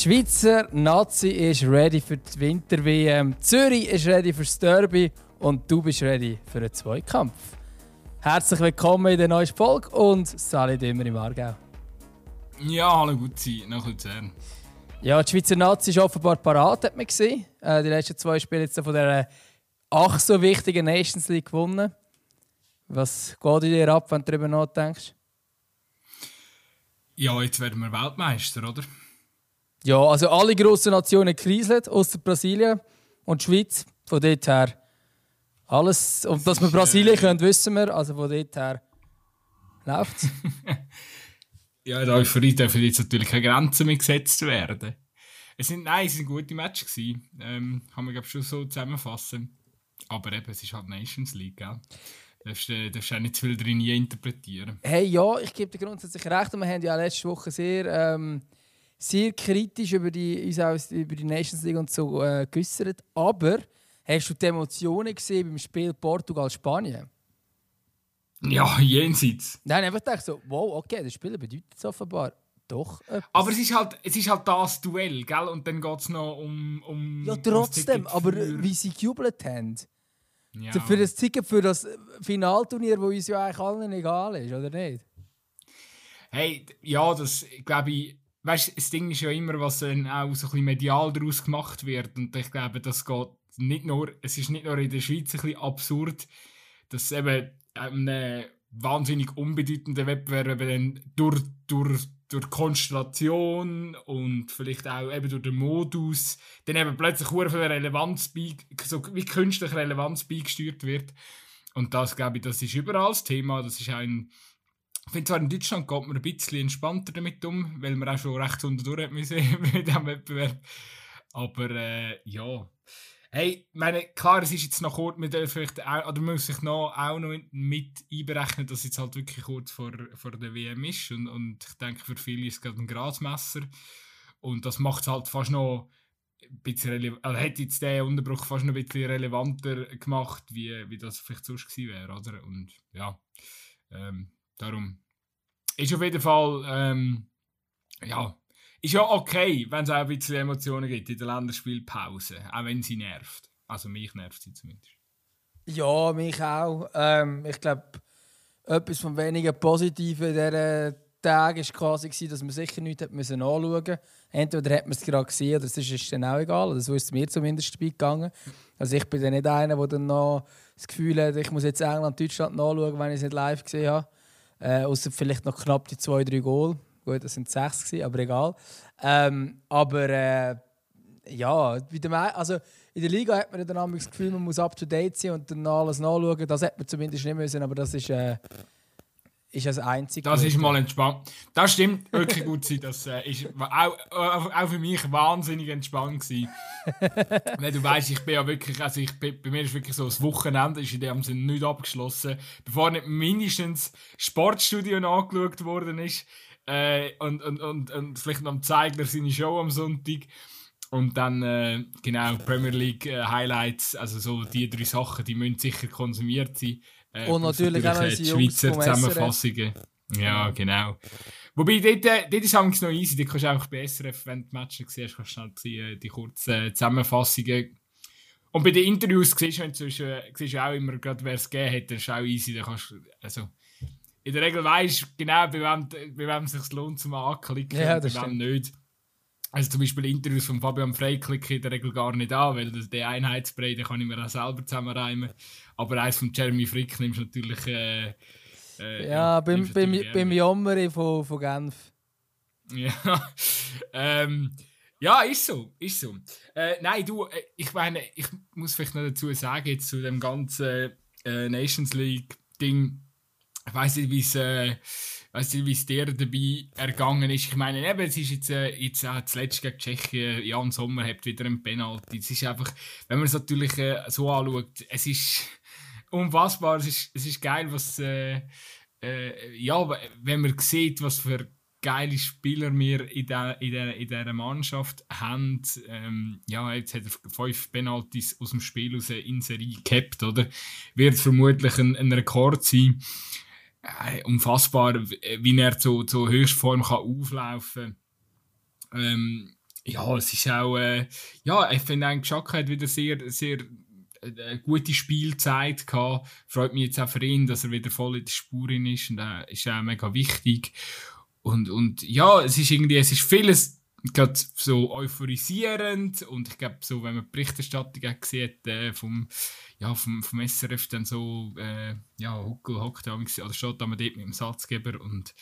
Die Schweizer Nazi ist ready für die Winter-WM. Zürich ist ready für das Derby. Und du bist ready für einen Zweikampf. Herzlich willkommen in der neuen Folge und Salut immer im Aargau. Ja, hallo gut sein, nach Luzern. Ja, die Schweizer Nazi ist offenbar parat, hat man gesehen. Äh, die letzten zwei Spiele jetzt von der ach so wichtigen Nations League gewonnen. Was geht in dir ab, wenn du darüber nachdenkst? Ja, jetzt werden wir Weltmeister, oder? Ja, also alle grossen Nationen kriseln, außer Brasilien und die Schweiz. Von dort her alles. Und dass wir Brasilien äh... können, wissen wir. Also von dort her läuft es. ja, da für ihn dürfen jetzt natürlich keine Grenzen mehr gesetzt werden. Es sind, nein, es waren gute Matches. Ähm, kann man glaube schon so zusammenfassen. Aber eben, es ist halt Nations League, gell? Darfst du darfst auch nicht zu viel drin interpretieren. Hey, ja, ich gebe dir grundsätzlich recht. Und wir haben ja letzte Woche sehr, ähm, sehr kritisch über die, uns auch über die Nations League und so äh, geäußert. Aber hast du die Emotionen gesehen beim Spiel Portugal-Spanien? Ja, jenseits. Nein, einfach gedacht so, wow, okay, das Spiel bedeutet es offenbar doch etwas. Aber es ist halt, es ist halt das Duell, gell? Und dann geht es noch um, um. Ja, trotzdem, aber wie sie gejubelt haben. Ja. Für das Ticket für das Finalturnier, wo uns ja eigentlich allen egal ist, oder nicht? Hey, ja, das glaube ich. Weißt das Ding ist ja immer, was dann auch so ein medial daraus gemacht wird. Und ich glaube, das geht nicht nur, es ist nicht nur in der Schweiz ein bisschen absurd, dass eben ein wahnsinnig unbedeutender Wettbewerb dann durch, durch durch Konstellation und vielleicht auch eben durch den Modus dann eben plötzlich viel Relevanz so wie künstliche Relevanz beigesteuert wird. Und das, glaube ich, das ist überall das Thema. Das ist ein ich finde zwar in Deutschland geht man ein bisschen entspannter damit um, weil man auch schon recht unterdurch müssen mit diesem Wettbewerb. Aber äh, ja, Hey, meine, klar, es ist jetzt noch kurz, man vielleicht auch, oder muss sich noch, auch noch mit einberechnen, dass es jetzt halt wirklich kurz vor, vor der WM ist. Und, und ich denke, für viele ist es gerade ein Grasmesser. Und das macht es halt fast noch ein bisschen relevant, also hätte jetzt der Unterbruch fast noch ein bisschen relevanter gemacht, wie, wie das vielleicht sonst gewesen wäre, oder? Und ja, ähm, darum ist auf jeden Fall, ähm, ja, ist ja okay, wenn es auch ein bisschen Emotionen gibt in der Länderspielpause, auch wenn sie nervt. Also mich nervt sie zumindest. Ja, mich auch. Ähm, ich glaube, etwas von wenigen Positiven in diesen Tagen war quasi, dass man sicher nichts hat müssen anschauen musste. Entweder hat man es gerade gesehen oder es ist dann auch egal. Das ist mir zumindest gegangen. Also ich bin dann nicht einer, der dann noch das Gefühl hat, ich muss jetzt England, Deutschland nachschauen, wenn ich es nicht live gesehen habe. Äh, außer vielleicht noch knapp die zwei, drei Goal. Gut, das sind sechs, gewesen, aber egal. Ähm, aber äh, ja, also in der Liga hat man dann das Gefühl, man muss up to date sein und dann alles nachschauen. Das hat man zumindest nicht müssen, aber das ist, äh, ist das Einzige. Das ist mal entspannt. Das stimmt wirklich gut. Sein. Das äh, ist auch, auch, für mich wahnsinnig entspannt gewesen. Du weißt, ich bin ja wirklich, also ich bin, bei mir ist wirklich so das Wochenende ist in dem Sinne nicht abgeschlossen, bevor nicht mindestens Sportstudio angeschaut worden ist. Äh, und, und, und, und vielleicht noch am Zeigler seine Show am Sonntag. Und dann, äh, genau, Premier League äh, Highlights, also so die drei Sachen, die müssen sicher konsumiert sein. Äh, und natürlich auch die Schweizer Zusammenfassungen. Ja, genau. Wobei, dort, äh, dort ist es noch easy, dort kannst du einfach bei SRF, wenn du die Matches siehst, kannst du schnell die, die kurzen Zusammenfassungen. Und bei den Interviews siehst du, siehst du auch immer, gerade wer es gegeben hat, das ist auch easy, da kannst also, in der Regel weißt du genau, bei wem, bei wem es sich lohnt zum Anklicken ja, und bei wem nicht. Also zum Beispiel Interviews von Fabian Frey klicke ich in der Regel gar nicht an, weil den Einheitsspray den kann ich mir auch selber zusammenreimen. Aber eins von Jeremy Frick nimmst du natürlich. Äh, äh, ja, beim, beim, beim Jammeri von, von Genf. Ja. ähm, ja, ist so, ist so. Äh, nein, du, äh, ich meine, ich muss vielleicht noch dazu sagen, jetzt zu dem ganzen äh, Nations League-Ding ich weiß nicht, wie es äh, weiss nicht, wie es dir dabei ergangen ist. Ich meine, eben, es ist jetzt, äh, jetzt auch zuletzt gegen Tschechien, Jan Sommer hat wieder einen Penalty. Es ist einfach, wenn man es natürlich äh, so anschaut, es ist unfassbar, es ist, es ist geil, was, äh, äh, ja, wenn man sieht, was für geile Spieler wir in, der, in, der, in dieser Mannschaft haben. Ähm, ja, jetzt hat er fünf Penalties aus dem Spiel aus in Serie gehabt, oder? Wird vermutlich ein, ein Rekord sein äh, unfassbar, wie er zu, zu Höchstform kann auflaufen kann. Ähm, ja, es ist auch, äh, ja, ich finde eigentlich Schaka hat wieder sehr, sehr eine äh, gute Spielzeit gehabt. Freut mich jetzt auch für ihn, dass er wieder voll in der Spuren ist und äh, ist auch mega wichtig. Und, und ja, es ist irgendwie, es ist vieles gerade so euphorisierend und ich glaube so, wenn man die Berichterstattung auch sieht äh, vom, ja, vom, vom SRF dann so, äh, ja, Huckel hockt oder steht da dort mit dem Satzgeber und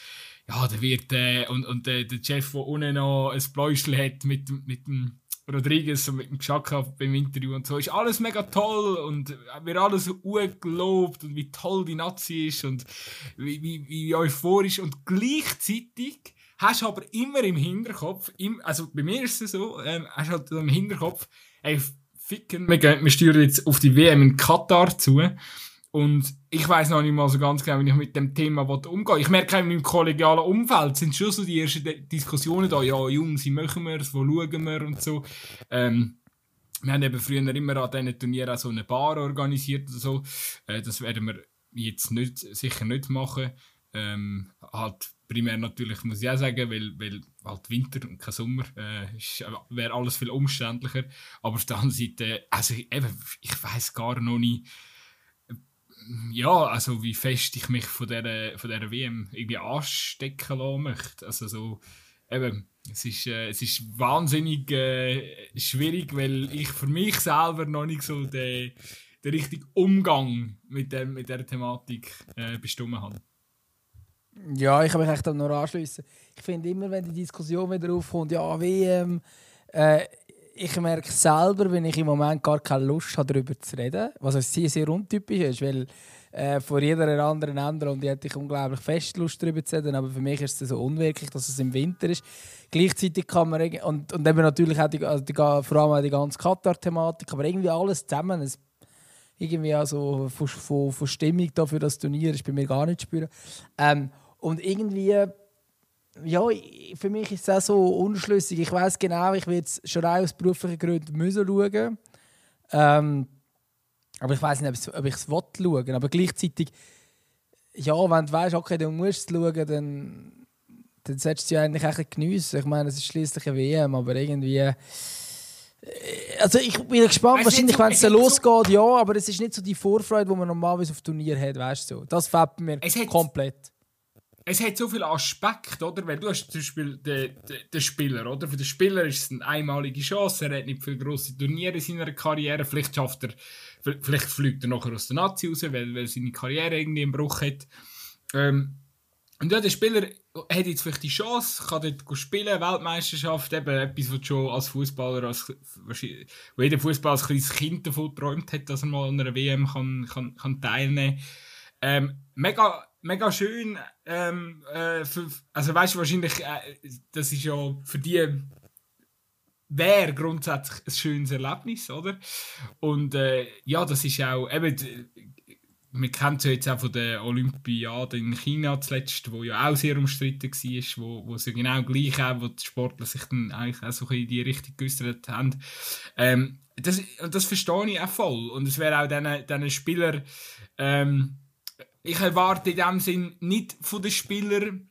ja, da wird, äh, und, und äh, der Chef, der unten noch ein Bläuschel hat mit, mit dem Rodriguez und mit dem Xhaka beim Interview und so, ist alles mega toll und wird alles gelobt und wie toll die Nazi ist und wie, wie, wie euphorisch. Und gleichzeitig hast du aber immer im Hinterkopf, im, also bei mir ist es so, ähm, hast halt im Hinterkopf, ey, ficken, wir, gehen, wir steuern jetzt auf die WM in Katar zu und ich weiß noch nicht mal so ganz genau, wie ich mit dem Thema umgehe. Ich merke in meinem kollegialen Umfeld sind schon so die ersten Diskussionen da, ja, Jungs, wie machen wir es, wo schauen wir und so. Ähm, wir haben eben früher immer an diesen Turnieren auch so eine Bar organisiert oder so. Äh, das werden wir jetzt nicht, sicher nicht machen. Ähm, halt primär natürlich, muss ich auch sagen, weil, weil halt Winter und kein Sommer äh, wäre alles viel umständlicher. Aber auf der anderen Seite, also eben, ich weiß gar noch nicht, ja, also wie fest ich mich von dieser, von dieser WM irgendwie anstecken lassen möchte. Also so, eben, es ist, äh, es ist wahnsinnig äh, schwierig, weil ich für mich selber noch nicht so den, den richtigen Umgang mit, dem, mit dieser Thematik äh, bestimmt habe. Ja, ich habe mich echt nur anschließen. Ich finde immer, wenn die Diskussion wieder aufkommt, ja, WM, äh, ich merke selber, wenn ich im Moment gar keine Lust habe, darüber zu reden, was sehr, sehr untypisch ist, weil äh, vor jeder anderen Änderung hätte ich unglaublich fest Lust darüber zu reden, aber für mich ist es so unwirklich, dass es im Winter ist. Gleichzeitig kann man, und, und eben natürlich auch die, also die, vor allem auch die ganze Katar-Thematik, aber irgendwie alles zusammen, es, irgendwie also von, von, von Stimmung da für das Turnier ist bei mir gar nicht zu spüren. Ähm, und irgendwie ja, für mich ist es auch so unschlüssig. Ich weiß genau, ich werde es schon aus beruflichen Gründen müssen schauen. Ähm, aber ich weiß nicht, ob ich es schauen Aber gleichzeitig, ja, wenn du weißt, okay, du musst es schauen, dann, dann solltest du ja eigentlich auch geniessen. Ich meine, es ist schließlich eine WM, aber irgendwie. Äh, also ich bin gespannt, wahrscheinlich, so, wenn es losgeht, so ja, aber es ist nicht so die Vorfreude, die man normalerweise auf Turnier hat, weißt du. Das fällt mir komplett es hat so viele Aspekte, oder? Weil du hast zum Beispiel den, den, den, Spieler, oder? Für den Spieler ist es eine einmalige Chance. Er hat nicht viele grosse Turniere in seiner Karriere. Vielleicht schafft er, vielleicht fliegt er nachher aus der Nazi raus, weil, weil seine Karriere irgendwie im Bruch hat. Ähm, und ja, der Spieler hat jetzt vielleicht die Chance, kann dort spielen, Weltmeisterschaft, eben etwas, was schon als Fußballer, als, wo jeder Fußballer als kleines Kind davon geträumt hat, dass er mal an einer WM kann, kann, kann teilnehmen kann. Ähm, mega mega schön. Ähm, äh, für, also weißt du, wahrscheinlich, äh, das ist ja für die wäre grundsätzlich ein schönes Erlebnis, oder? Und äh, ja, das ist auch, eben, man kennt es ja jetzt auch von der Olympiade in China zuletzt, wo ja auch sehr umstritten war, wo, wo sie genau gleich auch, wo die Sportler sich dann eigentlich auch so in die Richtung geäußert haben. Ähm, das, das verstehe ich auch voll. Und es wäre auch diesen Spielern, ähm, ich erwarte in dem Sinn nicht von den Spielern,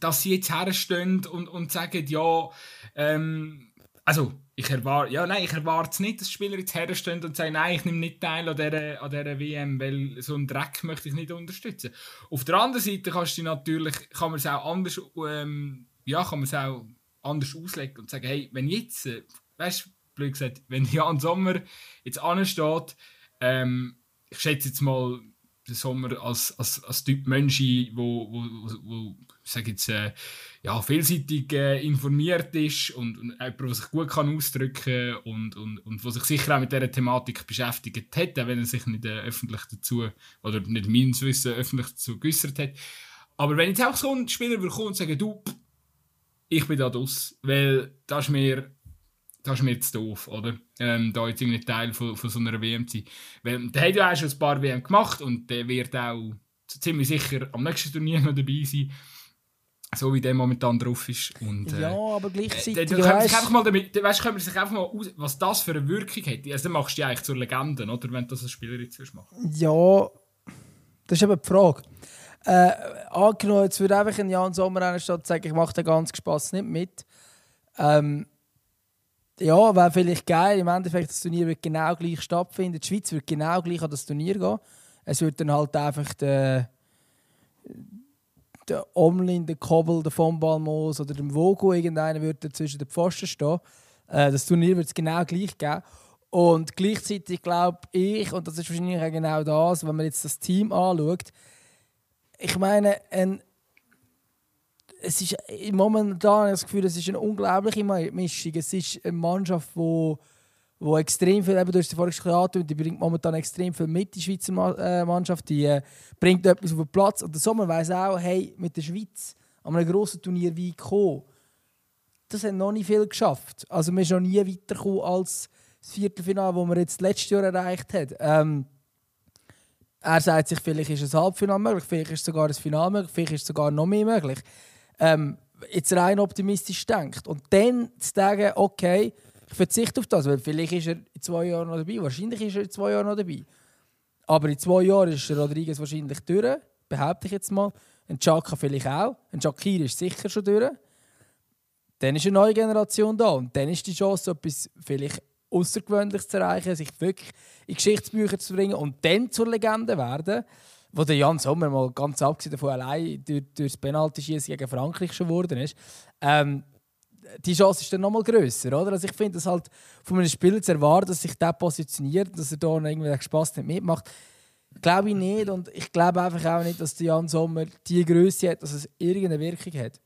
dass sie jetzt herstehen und, und sagen, ja, ähm, also ich erwarte, ja, nein, ich erwarte es nicht, dass Spieler jetzt herstehen und sagen, nein, ich nehme nicht teil an dieser, an dieser WM, weil so einen Dreck möchte ich nicht unterstützen. Auf der anderen Seite kannst du natürlich, kann man es auch anders, ähm, ja, kann man es auch anders auslegen und sagen, hey, wenn jetzt, äh, weißt du, blöd gesagt, wenn Jan Sommer jetzt ansteht, ähm, ich schätze jetzt mal, der Sommer als, als, als Typ Mensch, wo, wo, wo, wo äh, ja, vielseitig äh, informiert ist und, und jemand, der sich gut kann ausdrücken und, und, und wo sich sicher auch mit dieser Thematik beschäftigt hat, auch wenn er sich nicht äh, öffentlich dazu, oder nicht meines Wissen öffentlich dazu geäußert hat. Aber wenn jetzt auch so ein Spieler kommen und sagen, du, ich bin da draus, weil das ist mir das ist mir jetzt doof, oder? Ähm, da jetzt irgendwie Teil von, von so einer WM zu sein. Weil der hat ja auch schon ein paar WM gemacht und der wird auch ziemlich sicher am nächsten Turnier noch dabei sein. So wie der momentan drauf ist. Und, äh, ja, aber gleichzeitig. Äh, da, weißt, einfach mal damit, weißt, können wir sich einfach mal aus, was das für eine Wirkung hat. Also, dann machst du dich eigentlich zur Legende, oder? Wenn du das als Spieler jetzt machen Ja, das ist eben die Frage. Äh, angenommen, jetzt würde einfach ein Jan Sommer eine Stadt sagen, ich mache den ganzen Spaß nicht mit. Ähm, ja, wäre vielleicht geil. Im Endeffekt, das Turnier wird genau gleich stattfinden. Die Schweiz wird genau gleich an das Turnier gehen. Es wird dann halt einfach der, der Omlin, der Kobel, der von Balmos oder der Vogo irgendeiner wird zwischen den Pfosten stehen. Äh, das Turnier wird es genau gleich geben. Und gleichzeitig glaube ich, und das ist wahrscheinlich auch genau das, wenn man jetzt das Team anschaut, ich meine, ein es ist momentan das Gefühl, es ist eine unglaubliche Mischung. Es ist eine Mannschaft, wo, wo extrem viel, eben, du hast vorhin schon die bringt momentan extrem viel mit, die Schweizer äh, Mannschaft. Die äh, bringt etwas auf den Platz. Und der Sommer weiß auch, hey, mit der Schweiz an einem grossen Turnier wie kommen, das hat noch nicht viel geschafft. Also wir sind noch nie weitergekommen als das Viertelfinale, das man jetzt letztes Jahr erreicht hat. Ähm, er sagt sich, vielleicht ist ein Halbfinale möglich, vielleicht ist sogar ein Finale möglich, vielleicht ist sogar noch mehr möglich ähm, jetzt rein optimistisch denkt. Und dann zu sagen, okay, ich verzichte auf das, weil vielleicht ist er in zwei Jahren noch dabei, wahrscheinlich ist er in zwei Jahren noch dabei. Aber in zwei Jahren ist Rodriguez wahrscheinlich durch, behaupte ich jetzt mal. Ein Chaka vielleicht auch. Ein Shakir ist sicher schon durch. Dann ist eine neue Generation da und dann ist die Chance, etwas vielleicht Außergewöhnliches zu erreichen, sich wirklich in Geschichtsbücher zu bringen und dann zur Legende werden wo der Jan Sommer mal ganz abgesehen davon allein durch, durch das Penalty-Schießen gegen Frankreich schon geworden ist, ähm, die Chance ist dann noch mal grösser, oder? Also ich finde das halt von einem Spieler zu erwarten, dass sich der positioniert, dass er da irgendwie Spaß nicht mitmacht, glaube ich nicht und ich glaube einfach auch nicht, dass der Jan Sommer die Größe hat, dass es irgendeine Wirkung hat.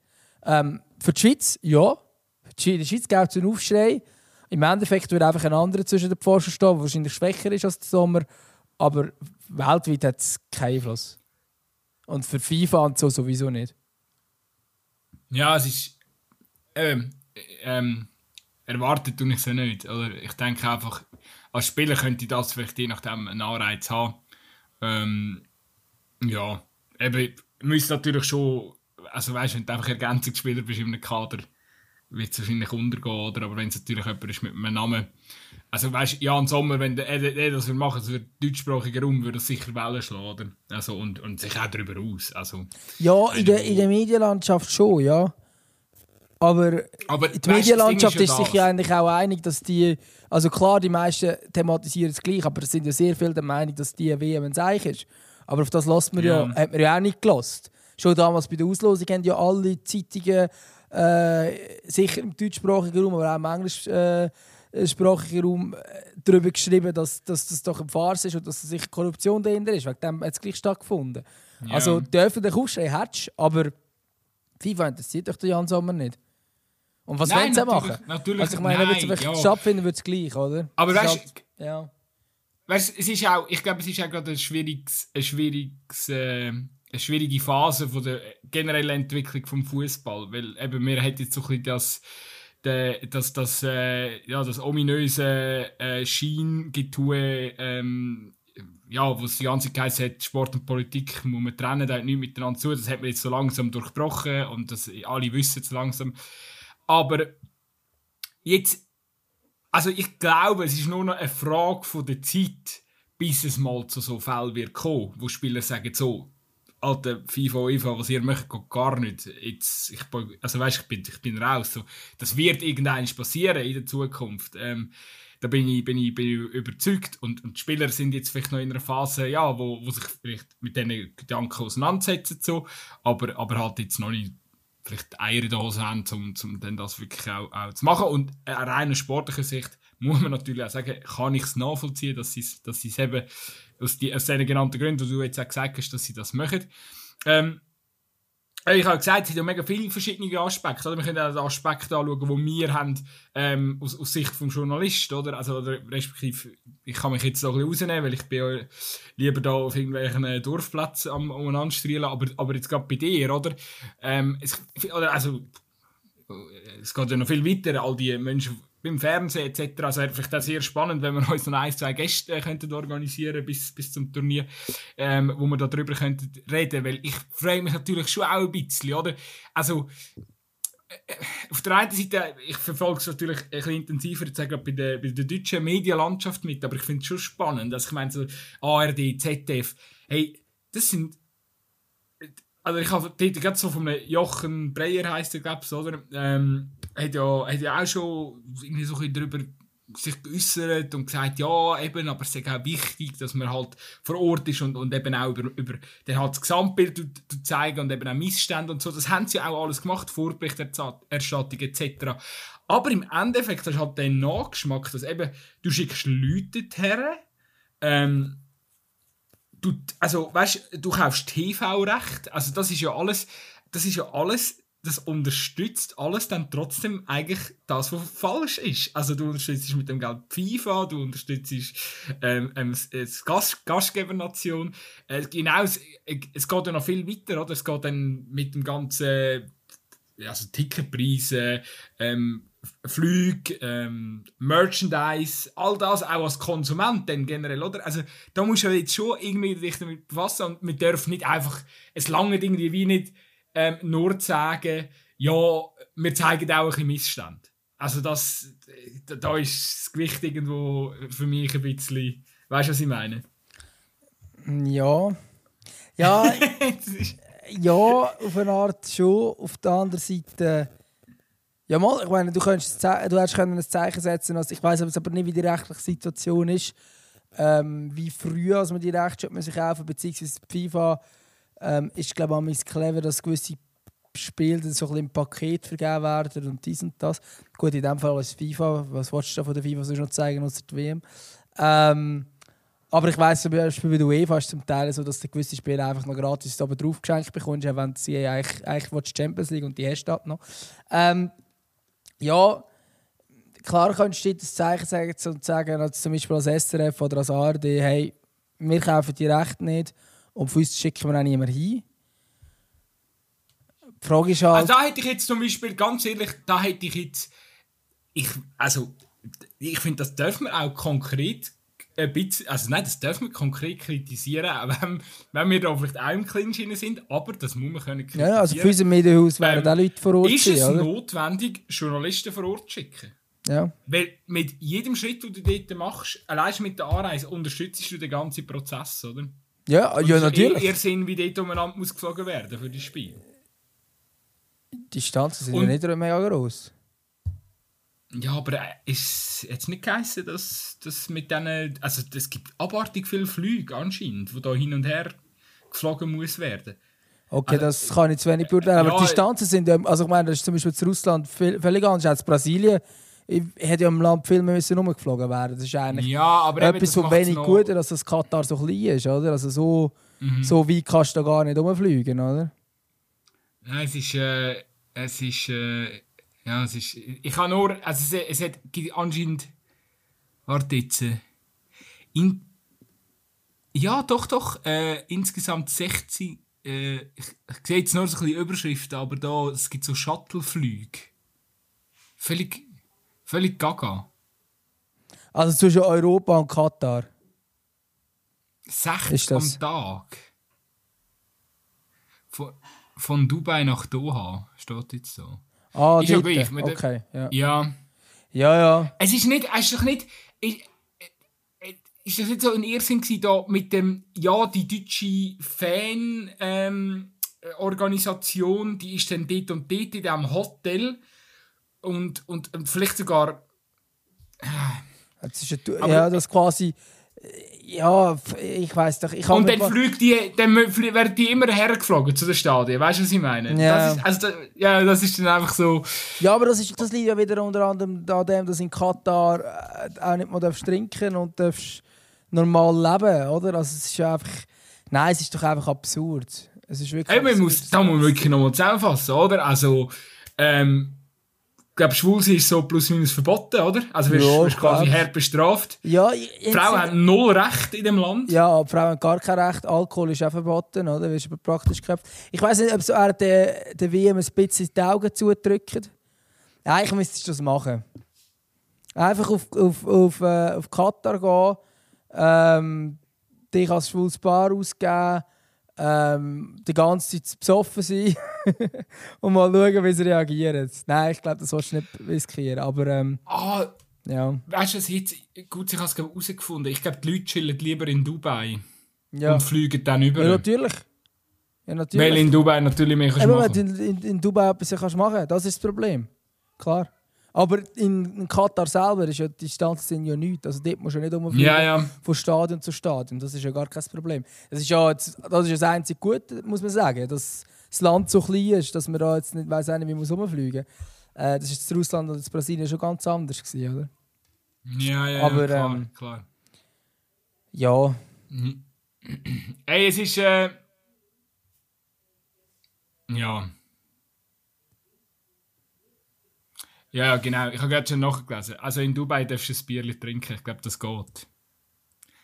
Ähm, für die Schweiz, ja. Für die Schweiz gibt es einen Aufschrei. Im Endeffekt wird einfach ein anderer zwischen den Pfosten stehen, der wahrscheinlich schwächer ist als der Sommer. Aber weltweit hat es keinen Einfluss. Und für FIFA und so sowieso nicht. Ja, es ist. Ähm, ähm, erwartet tue ich es ja nicht. Oder ich denke einfach, als Spieler könnte das vielleicht je nachdem einen Anreiz haben. Ähm, ja, eben, müsste natürlich schon. Also, weißt wenn du einfach Ergänzungsspieler bist in einem Kader, wird es wahrscheinlich untergehen. Oder? Aber wenn es natürlich jemand ist mit einem Namen also weißt Jan Sommer, wenn der das wir machen, für deutschsprachigen Raum, würde das sicher Wellen schlagen. Also, und, und sich auch darüber aus. Also, ja, in der, in der Medienlandschaft schon, ja. Aber, Aber die Medienlandschaft ist, ist sich ja eigentlich auch einig, dass die. Also klar, die meisten thematisieren es gleich, aber es sind ja sehr viele der Meinung, dass die WM ein Seich ist. Aber auf das lässt man ja. ja, hat man ja auch nicht gelost. Schon damals bei der Auslosung haben ja alle Zeitungen, äh, sicher im deutschsprachigen Raum, aber auch im Englisch. Äh, sprachigen Raum äh, darüber geschrieben, dass, dass das doch ein Farce ist und dass sich Korruption dahinter ist. Wegen dem hat es gleich stattgefunden. Ja. Also die öffentliche Aufschrei hättest aber FIFA interessiert doch den Jan Sommer nicht. Und was wollen sie machen? Natürlich, also ich meine, wenn es wirklich ja. stattfinden, wird es gleich, oder? Aber weißt du, halt, ja. weißt, es ist auch, ich glaube, es ist auch gerade eine, schwieriges, eine, schwieriges, äh, eine schwierige Phase von der generellen Entwicklung vom Fußball, weil eben wir hätten jetzt so ein bisschen das de, das, das, äh, ja, das ominöse äh, Schiengetue, ähm, ja, was die ganze Zeit hat, Sport und Politik muss man trennen, da hat nichts miteinander zu, das hat man jetzt so langsam durchbrochen und das, alle wissen es langsam. Aber jetzt, also ich glaube, es ist nur noch eine Frage von der Zeit, bis es mal zu so Fällen wird kommen, wo Spieler sagen, so, alte FIFA, UEFA, was ihr möchtet, gar nicht. Jetzt, ich, also weißt, ich bin, ich bin raus. So, das wird irgendwann passieren in der Zukunft. Ähm, da bin ich, bin ich, bin ich überzeugt. Und, und die Spieler sind jetzt vielleicht noch in einer Phase, ja, wo, wo sich vielleicht mit diesen Gedanken auseinandersetzen. So. Aber, aber halt jetzt noch nicht vielleicht Eier in der Hose haben, um, um dann das wirklich auch, auch zu machen. Und aus reiner sportlicher Sicht muss man natürlich auch sagen, kann ich es nachvollziehen, dass sie dass es eben aus, die, aus den genannten Gründen, die du jetzt auch gesagt hast, dass sie das machen. Ähm, ich habe gesagt, es hat ja mega viele verschiedene Aspekte. Oder? Wir können auch den Aspekt anschauen, den wir haben, ähm, aus, aus Sicht des Journalisten. Oder? Also, oder, respektive, ich kann mich jetzt so ein bisschen rausnehmen, weil ich bin ja lieber da auf irgendwelchen Dorfplätzen am umeinander strahlen, aber, aber jetzt gerade bei dir, oder? Ähm, es, oder also, es geht ja noch viel weiter, all die Menschen, beim Fernsehen etc. Also vielleicht auch sehr spannend, wenn wir uns noch ein, zwei Gäste äh, könnten organisieren bis, bis zum Turnier, ähm, wo wir darüber könnten reden, weil ich freue mich natürlich schon auch ein bisschen, oder? Also äh, auf der einen Seite, ich verfolge es natürlich ein bisschen intensiver, jetzt bei der, bei der deutschen Medienlandschaft mit, aber ich finde es schon spannend, dass also ich meine so ARD, ZDF, hey, das sind also ich habe dort gerade so von einem Jochen Breyer heisst er, glaube ich, oder? Ähm, hat ja, hat ja auch schon irgendwie so ein darüber sich geäußert und gesagt, ja, eben, aber es ist auch wichtig, dass man halt vor Ort ist und, und eben auch über, über dann halt das Gesamtbild zeigen und eben auch Missstände und so. Das haben sie auch alles gemacht, Vorberichterstattung etc. Aber im Endeffekt hast du halt den Nachgeschmack, dass eben, du schickst Leute her, ähm, du, also, weißt, du kaufst TV-Recht, also das ist ja alles, das ist ja alles, das unterstützt alles dann trotzdem eigentlich das, was falsch ist. Also du unterstützt mit dem Geld FIFA, du unterstützt ähm, ähm, das Gast Gastgebernation. Äh, genau, es, es geht ja noch viel weiter, oder? Es geht dann mit dem ganzen also Ticketpreise, ähm, Flüge, ähm, Merchandise, all das auch als Konsument dann generell, oder? Also da musst du jetzt schon irgendwie dich damit befassen und wir dürfen nicht einfach, es lange irgendwie wie nicht ähm, nur sagen, ja, wir zeigen auch ein bisschen Missstand. Also das, da ist das Gewicht irgendwo für mich ein bisschen, weißt du, was ich meine? Ja. Ja, ja, auf eine Art schon. Auf der anderen Seite ja, mal, ich meine, du, könntest du hättest ein Zeichen setzen können. Ich weiß aber nicht, wie die rechtliche Situation ist. Ähm, wie früh als man die Rechte man sich kaufen beziehungsweise FIFA ähm, ist glaube ich clever, dass gewisse Spiele so ein im Paket vergeben werden und dies und das. Gut, in dem Fall als FIFA, was wolltest du von der FIFA sonst noch zeigen außer die WM? Ähm, aber ich weiss zum Beispiel bei der UEFA ist es zum Teil so, dass du gewisse Spiele einfach noch gratis oben drauf geschenkt bekommst, wenn du sie eigentlich, eigentlich Champions League und die hast du noch. Ähm, ja, klar könntest du das Zeichen sagen und sagen, als zum Beispiel als SRF oder als ARD, hey, wir kaufen die Rechte nicht und für uns schicken wir auch niemand hin. Die Frage ist halt... Also da hätte ich jetzt zum Beispiel, ganz ehrlich, da hätte ich jetzt... Ich, also, ich finde, das dürfen wir auch konkret ein bisschen, also nein, das dürfen wir konkret kritisieren, auch wenn, wenn wir da vielleicht auch im Clinch sind, aber das muss man können kritisieren. Ja, also für unser Medienhaus wären ähm, auch Leute vor Ort Ist es oder? notwendig, Journalisten vor Ort zu schicken? Ja. Weil mit jedem Schritt, den du dort machst, allein mit der Anreise, unterstützt du den ganzen Prozess, oder? Ja, Und ja natürlich. Eher Sinn, wie dort umeinander muss geflogen werden für das Spiel. Die Distanzen sind Und, ja nicht mega groß. Ja, aber äh, ist jetzt nicht geheißen, dass das mit denen. Also, es gibt abartig viele Flüge anscheinend, die da hin und her geflogen muss werden. Okay, also, das kann ich zu wenig beurteilen. Aber ja, die Distanzen sind ja. Also, ich meine, das ist zum Beispiel zu Russland völlig anders als Brasilien. Ich hätte ja im Land viel mehr müssen umgeflogen werden. Das ist eigentlich ja, aber etwas von wenig noch... gut, dass das Katar so klein ist, oder? Also so, mhm. so weit kannst du da gar nicht umfliegen, oder? Ja, es ist, äh, es ist, äh, ja, es ist. Ich habe nur. Also es, es hat anscheinend. Warte jetzt. Äh, in, ja, doch, doch. Äh, insgesamt 60. Äh, ich, ich sehe jetzt nur so ein bisschen Überschriften, aber da, es gibt so Shuttleflüge. Völlig. Völlig gaga. Also zwischen Europa und Katar. 60 am Tag. Von, von Dubai nach Doha steht jetzt so. Ah, ist ja gleich. Okay, ja. ja. Ja, ja. Es ist nicht, es ist doch nicht, ist, ist das nicht so ein Irrsinn gewesen, da mit dem, ja, die deutsche Fan, ähm, Organisation, die ist dann dort und dort in diesem Hotel und, und, und vielleicht sogar. Äh, das ist ein, ja, das quasi ja, ich weiß doch. Ich und dann, fliegt die, dann werden die immer hergeflogen zu den Stadien. Weißt du, was ich meine? Ja. Das ist, also, ja, das ist dann einfach so. Ja, aber das, ist, das liegt ja wieder unter anderem an dem, dass in Katar äh, auch nicht mal trinken und darfst normal leben, oder? Also es ist einfach. Nein, es ist doch einfach absurd. Es ist wirklich. Hey, man muss, da muss man wirklich nochmal zusammenfassen, oder? Also, ähm, glaube, Schwulsein ist so plus minus verboten, oder? Also wirst, ja, wirst quasi hart bestraft. Ja, Frauen haben null Recht in dem Land. Ja, Frauen haben gar kein Recht. Alkohol ist auch verboten, oder? Wirst praktisch geköpft. Ich weiß nicht, ob so er der, der WM ein bisschen die Augen zudrückt. Eigentlich müsstest du das machen. Einfach auf, auf, auf, äh, auf Katar gehen, ähm, dich als schwules Paar ausgeben, ähm, die ganze Zeit besoffen sein und mal schauen, wie sie reagieren. Nein, ich glaube, das sollst du nicht riskieren. Aber ähm, ah, ja. Weißt du, jetzt, gut, ich habe es herausgefunden. Ich glaube, die Leute chillen lieber in Dubai ja. und fliegen dann über. Ja, natürlich. Ja, natürlich. Weil in Dubai natürlich mehr kannst Eben, machen. wenn du in, in, in Dubai etwas kannst machen das ist das Problem. Klar. Aber in, Katar selber ist ja die Distanz sind ja nichts. Also dort musst du ja nicht umfliegen Ja, ja. von Stadion zu Stadion. Das ist ja gar kein Problem. Das ist ja das, ist ja das einzige Gute, muss man sagen, dass das Land so klein ist, dass man da jetzt nicht weiss, wie man rumfliegen muss. Äh, das ist in Russland und in Brasilien schon ganz anders gewesen, oder? Ja, ja, Aber, klar, ähm, klar. Ja, Ey, es ist. Äh, ja. Ja, genau. Ich habe gerade schon nachgelesen. Also in Dubai darfst du ein Bier trinken. Ich glaube, das geht.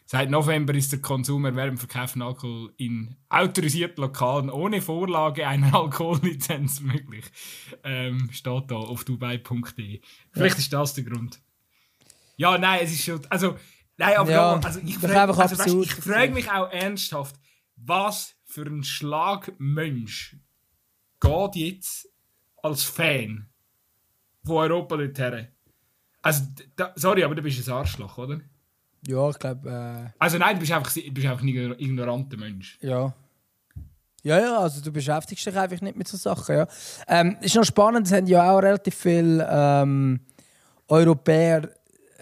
Seit November ist der Konsum erwerben Verkauf von Alkohol in autorisierten Lokalen ohne Vorlage einer Alkohollizenz möglich. Ähm, steht da auf dubai.de. Vielleicht ist das der Grund. Ja, nein, es ist schon. Also, nein, aber Ja, also ich frage also, weißt, ich frage mich auch ernsthaft, was für ein Schlagmensch geht jetzt als Fan von Europa dorthin? Also, da, sorry, aber du bist ein Arschloch, oder? ja, ich glaube, äh, Also nein, du bist einfach, du bist einfach ein igno- ignoranter Mensch. ja. Ja, ja, also du beschäftigst dich einfach nicht mit so Sachen, ja. Ähm, ist noch spannend, es haben ja auch relativ viele ähm, Europäer,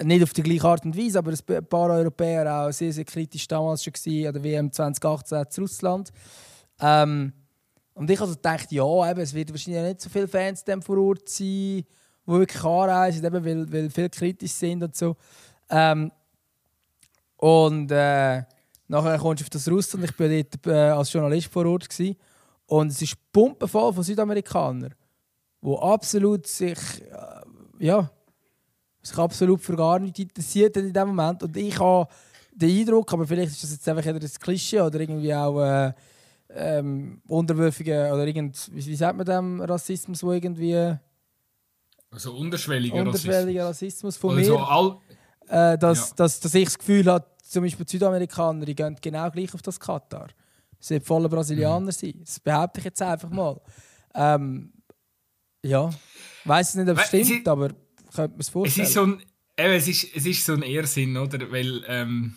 nicht auf die gleiche Art und Weise, aber ein paar Europäer auch sehr, sehr kritisch damals schon gewesen, an der WM 2018 zu Russland. Ähm, und ich also gedacht, ja, eben, es wird wahrscheinlich nicht so viele Fans dem vor Ort sein, die wirklich anreisen, eben, weil, weil viele kritisch sind und so. Ähm, und äh, nachher kommst du auf das Russland. Ich war dort äh, als Journalist vor Ort. Gewesen. Und es ist pumpenvoll von Südamerikanern, die absolut sich, äh, ja, sich absolut für gar nichts interessiert in dem Moment. Und ich habe den Eindruck, aber vielleicht ist das jetzt einfach eher ein Klischee oder irgendwie auch äh, ähm, unterwürfige oder irgend, wie, wie sagt man dem Rassismus, wo irgendwie Also unterschwelliger unterschwelliger Rassismus von Rassismus. mir. Also all, äh, dass, Ja. dass, dass ich das Gefühl habe, zum Beispiel die Südamerikaner, die gehen genau gleich auf das Katar. Sie sind voller Brasilianer Mhm. sein. Das behaupte ich jetzt einfach mal. Ähm, ja, ich weiß nicht, ob es es stimmt, ist- aber könnte mir es es vorstellen. ist so ein, eben, es ist, es ist so ein Irrsinn, oder? Weil ähm,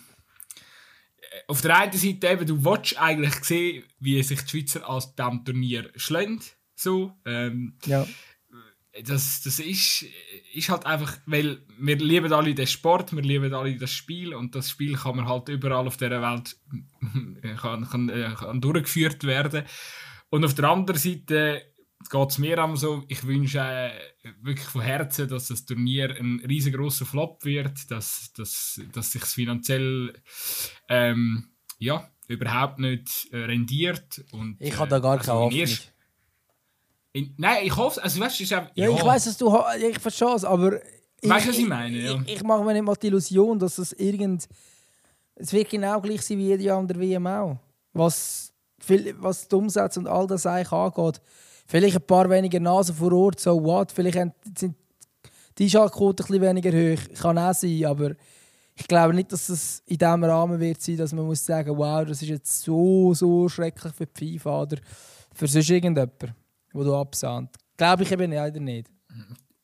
auf der einen Seite eben, du willst eigentlich sehen, wie sich die Schweizer aus diesem Turnier schlagen. So, ähm, ja. Das, das ist, ist halt einfach, weil wir lieben alle den Sport, wir lieben alle das Spiel und das Spiel kann man halt überall auf dieser Welt kann, kann, äh, kann durchgeführt werden. Und auf der anderen Seite geht es mir auch so, ich wünsche äh, wirklich von Herzen, dass das Turnier ein riesengroßer Flop wird, dass, dass, dass sich finanziell ähm, ja, überhaupt nicht äh, rendiert. Und, Ich habe da gar also keine in Hoffnung. In, nein, ich hoffe, also weißt ist einfach, Ja, ich weiß, dass du. Ich verstehe es, aber. Weißt du, was ich meine, ja? Ich, ich mache mir nicht mal die Illusion, dass es irgend. Es wird genau gleich sein wie jedes Jahr an der WM auch. Was, viel, was die Umsätze und all das eigentlich angeht. Vielleicht ein paar weniger Nasen vor Ort, so what. Vielleicht sind die Einschaltquoten ein bisschen weniger hoch. Kann auch sein, aber ich glaube nicht, dass es in diesem Rahmen wird sein, dass man muss sagen, wow, das ist jetzt so, so schrecklich für die FIFA oder für sonst irgendjemand, wo du absahnt. Glaube ich eben leider nicht.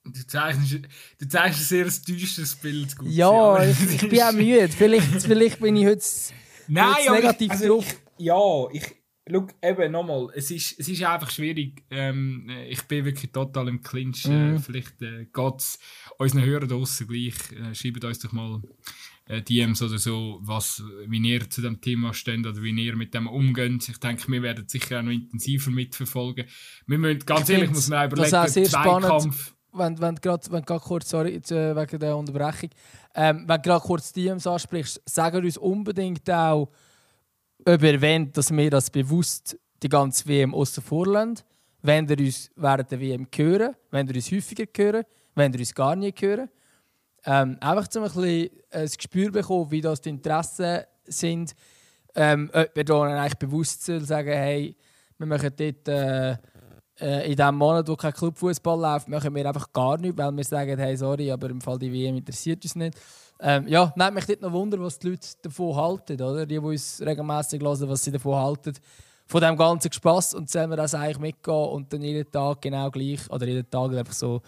Du zeichnest, du zeichnest ein sehr düsteres Bild. Gut, Ja, ich, ich bin auch müde. Vielleicht, vielleicht bin ich heute Nein, aber negativ also drauf. Ich, ja, ich. Schau, eben nochmal, es ist, es ist einfach schwierig. Ähm, ich bin wirklich total im Clinch. Mhm. Äh, vielleicht äh, geht es unseren Hörern draussen gleich. Äh, schreibt uns doch mal äh, DMs oder so, was, wie ihr zu dem Thema steht oder wie ihr mit dem umgeht. Ich denke, wir werden sicher auch noch intensiver mitverfolgen. Wir müssen, ganz Ich ehrlich, muss man auch das überlegen, auch sehr spannend. Zweikampf. wenn, wenn du gerade wenn kurz, sorry, jetzt, äh, wegen der Unterbrechung, ähm, wenn du gerade kurz DMs ansprichst, sagen uns unbedingt auch, ob ihr wollt, dass wir das bewusst die ganze WM außen vor lassen. Wenn ihr uns während der WM hören, wenn ihr uns häufiger hören, wenn ihr uns gar nicht hören. Ähm, einfach um ein bisschen ein Gespür zu bekommen, wie das die Interessen sind. Ähm, wir da eigentlich bewusst soll sagen, hey, wir machen dort äh, äh, in dem Monat, wo kein Clubfußball läuft, machen wir einfach gar nichts, weil wir sagen, hey, sorry, aber im Fall die WM interessiert uns nicht. Ähm, ja, nimmt mich dort noch Wunder, was die Leute davon halten, oder? Die, die uns regelmäßig hören, was sie davon halten. Von dem ganzen Spass und sollen wir das eigentlich mitgehen und dann jeden Tag genau gleich, oder jeden Tag einfach so,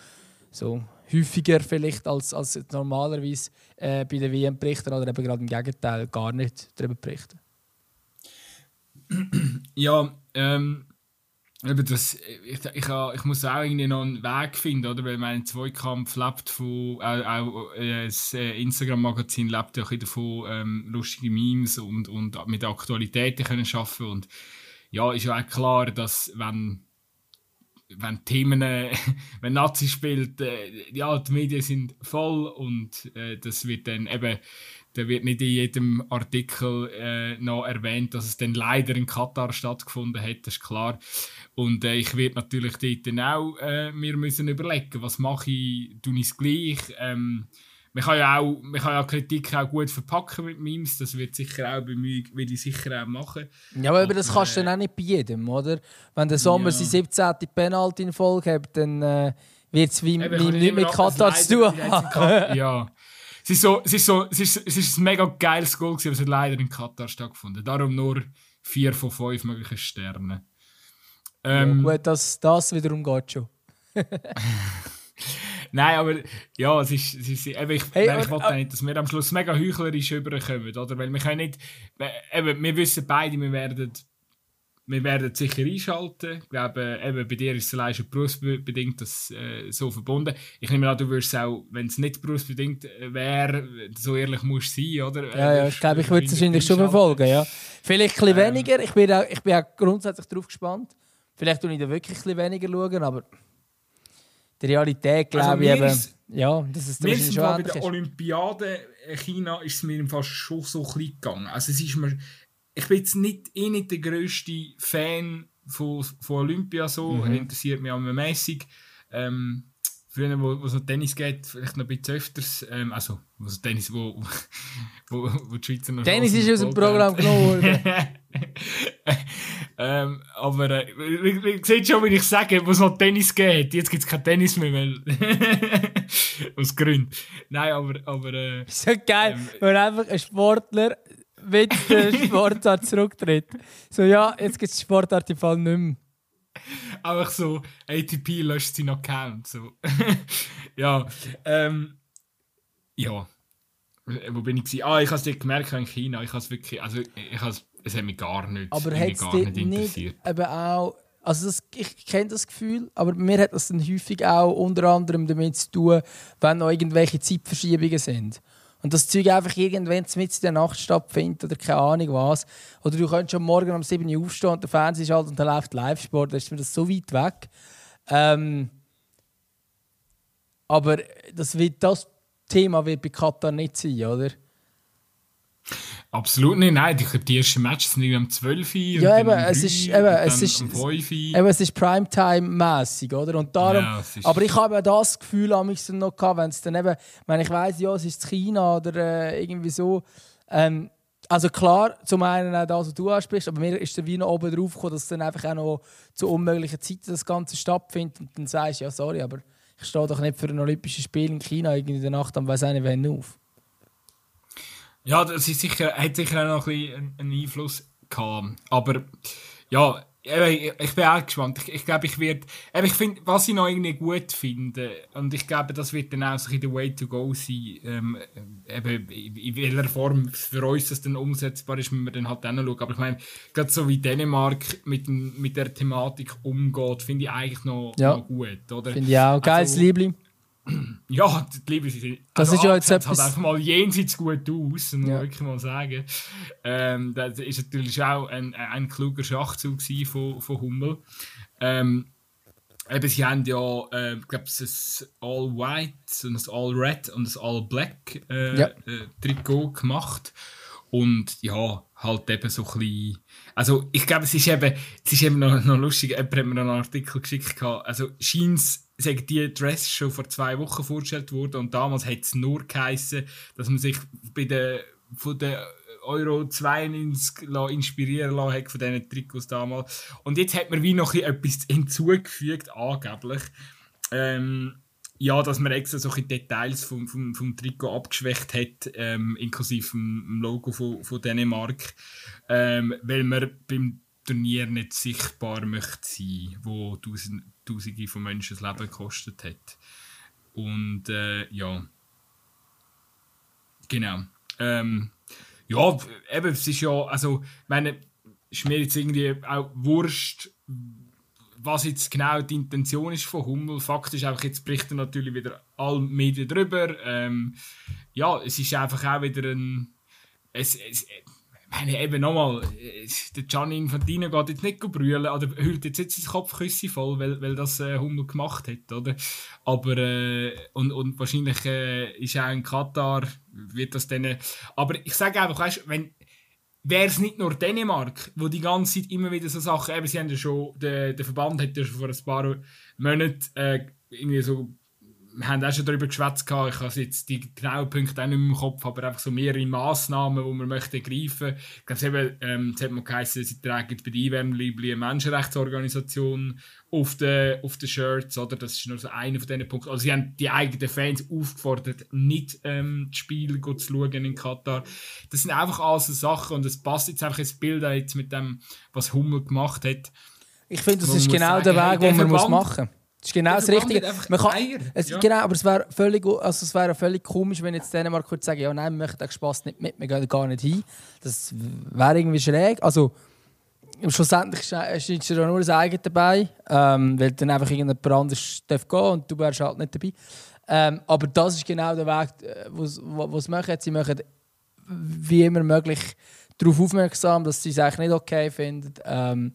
so häufiger vielleicht als, als normalerweise äh, bei den WM berichten oder eben gerade im Gegenteil gar nicht darüber berichten. ja, ähm, das, ich, ich, ich, muss auch irgendwie noch einen Weg finden, oder? Weil mein Zweikampf lebt von, auch, auch äh, das äh, Instagram-Magazin lebt ja auch davon, ähm, lustige Memes und, und mit Aktualitäten können schaffen und ja, ist ja auch klar, dass wenn, wenn Themen, äh, wenn Nazi spielt, äh, ja, die Medien sind voll und äh, das wird dann eben da wird nicht in jedem Artikel äh, noch erwähnt, dass es dann leider in Katar stattgefunden hat, das ist klar. Und äh, ich werde natürlich dort dann auch äh, mir müssen überlegen, was mache ich, tue ich es gleich. Ähm, man kann ja auch, man kann ja Kritik auch gut verpacken mit Memes, das wird sicher auch bei mir, will ich sicher auch machen. Ja, aber Und, das kannst du dann auch nicht bei jedem, oder? Wenn der Sommer ja. seine 17. Penalty in Folge hat, dann äh, wird es wie, wie nicht mit Katar zu tun haben. ja. es ist, so, es, ist so, es, ist, es ist ein mega geiles Goal, aber es hat leider in Katar stattgefunden. Darum nur vier von fünf möglichen Sternen. Ähm, ja, gut, das, das wiederum geht schon. Nein, aber ja, es ist, es ist eben, ich, hey, nein, ich wollte äh, nicht, dass wir am Schluss mega heuchlerisch überkommen, oder? Weil wir können nicht, eben, wir wissen beide, wir werden wir werden sicher einschalten. Ich glaube, eben bei dir ist es allein schon berufsbedingt das, äh, so verbunden. Ich nehme an, du wirst auch, wenn es nicht berufsbedingt wäre, so ehrlich musst sein, oder? Ja, ja ich glaube, ich würde es wahrscheinlich schon verfolgen, ja. Vielleicht ein bisschen ähm, weniger. Ich bin, auch, ich bin auch grundsätzlich darauf gespannt. Vielleicht tue ich da wirklich ein bisschen weniger schauen, aber die Realität, glaube also ich, eben, ja, das ist mir ist schon bei der Olympiade China ist es mir fast schon so ein bisschen gegangen. Also es ist mir ich bin jetzt nicht, eh nicht der grösste Fan von, von Olympia so, mhm. interessiert mich auch mäßig. Ähm, früher, wo, wo es um Tennis geht, vielleicht noch ein bisschen öfters, ähm, also wo es Tennis, wo, wo, wo die Schweizer noch Tennis ist aus dem Programm genommen worden. ähm, aber äh, ihr seht schon, wie ich sage, wo es noch Tennis geht. Jetzt gibt es kein Tennis mehr, weil aus Gründen. Nein, aber... aber äh, so geil, ähm, wenn einfach ein Sportler wenn der Sportart zurücktritt. So, ja, jetzt gibt es Sportart im Fall nicht mehr. Einfach so, ATP löscht seinen Account. So. ja, ähm, ja. Wo bin ich? Gewesen? Ah, ich habe es gemerkt in China. Ich habe wirklich, also ich habe es hat mich gar nicht, aber hat gar nicht interessiert. Nicht eben auch, also das, ich kenne das Gefühl, aber mir hat das dann häufig auch unter anderem damit zu tun, wenn noch irgendwelche Zeitverschiebungen sind. Und das Zeug einfach irgendwann mit in der Nacht stattfindet oder keine Ahnung was. Oder du könntest schon morgen um 7 Uhr aufstehen und der Fernseher schalten und dann läuft Live-Sport. Dann ist mir das so weit weg. Ähm, aber das, wird, das Thema wird bei Katar nicht sein, oder? Absolut nicht, nein. Ich glaube, die ersten Matches sind um 12 Uhr. Ja, eben, es ist, eben, es ist, 5 eben, es ist Primetime-mässig, oder? Und darum, ja, aber ich habe das Gefühl mich noch gehabt, wenn es dann eben, wenn ich weiss, ja, es ist China oder äh, irgendwie so. Ähm, also klar, zum einen auch das, was du ansprichst, aber mir ist der Wiener oben drauf gekommen, dass dann einfach auch noch zu unmöglichen Zeiten das Ganze stattfindet und dann sagst du, ja, sorry, aber ich stehe doch nicht für ein Olympisches Spiel in China irgendwie in der Nacht am weiß nicht wann auf. Ja, das ist sicher, hat sicher auch noch ein bisschen einen Einfluss gehabt. Aber ja, ich bin auch gespannt. Ich, ich glaube, ich werde. Ich finde, was ich noch irgendwie gut finde, und ich glaube, das wird dann auch so der Way to go sein. Ähm, eben, in welcher Form für uns das dann umsetzbar ist, müssen wir dann halt dann schauen. Aber ich meine, gerade so wie Dänemark mit, mit der Thematik umgeht, finde ich eigentlich noch, ja. noch gut. Finde ich auch. Geiles also, Liebling. Ja, die Liebe. Das also, ist ja jetzt etwas. Hat einfach mal jenseits gut aus, muss ja. wirklich mal sagen. Ähm, das ist natürlich auch ein, ein kluger Schachzug von, von Hummel. Ähm, eben, sie haben ja, äh, ich glaube, ein All White, ein All Red und ein All Black äh, ja. äh, Trikot gemacht. Und ja, halt eben so ein bisschen. Also, ich glaube, es ist eben, es ist eben noch, noch lustig. Jemand hat mir einen Artikel geschickt. Also, scheint sagen die Dress schon vor zwei Wochen vorgestellt worden und damals hat es nur geheißen, dass man sich bei der, von der Euro 92 inspirieren lassen hat von diesen Trikots damals. Und jetzt hat man wie noch etwas hinzugefügt, angeblich. Ähm, ja, dass man extra solche Details vom, vom, vom Trikot abgeschwächt hat, ähm, inklusive dem Logo von, von Dänemark, ähm, weil man beim Turnier nicht sichtbar möchte sein, wo tausend, Tausende von Menschen das Leben gekostet hat. Und äh, ja, genau. Ähm, ja, eben, es ist ja, also, meine, ist mir jetzt irgendwie auch wurscht, was jetzt genau die Intention ist von Hummel. Fakt ist einfach, jetzt berichten natürlich wieder alle Medien drüber. Ähm, ja, es ist einfach auch wieder ein. Es, es, meine, eben nochmal, der Gianni Infantino geht jetzt nicht brüllen, oder hüllt jetzt nicht seinen Kopfküsse voll, weil, weil das äh, Hummel gemacht hat, oder? Aber, äh, und, und wahrscheinlich äh, ist auch in Katar, wird das dann, aber ich sage einfach, weißt, wenn, wäre es nicht nur Dänemark, wo die ganze Zeit immer wieder so Sachen, eben, sie haben ja schon, der, der Verband hat ja schon vor ein paar Monaten äh, irgendwie so wir haben auch schon darüber geschwätzt, ich habe jetzt die genauen Punkte auch nicht mehr im Kopf, aber einfach so mehrere Massnahmen, die man möchte ergreifen. Ich glaube, eben, ähm, es hat mal geheißen, sie tragen bei der IWM eine Menschenrechtsorganisation auf den, auf den Shirts, oder? Das ist nur so einer von diesen Punkten. Also sie haben die eigenen Fans aufgefordert, nicht ähm, das Spiel zu schauen in Katar. Das sind einfach alles so Sachen und es passt jetzt einfach ins Bild jetzt mit dem, was Hummel gemacht hat. Ich finde, das ist genau sagen, der Weg, hey, den man muss machen muss. Das ist genau das Richtige. Man kann, es, ja. Genau, aber es wäre völlig, also es wäre völlig komisch, wenn jetzt Dänemark kurz sagen, ja, nein, wir möchten den Spaß nicht mit, wir gehen gar nicht hin. Das wäre irgendwie schräg. Also, schlussendlich ist ja nur das eigene dabei, ähm, weil dann einfach irgendjemand anderes darf gehen und du wärst halt nicht dabei. Ähm, aber das ist genau der Weg, äh, was sie machen. Sie machen wie immer möglich darauf aufmerksam, dass sie es eigentlich nicht okay finden. Ähm,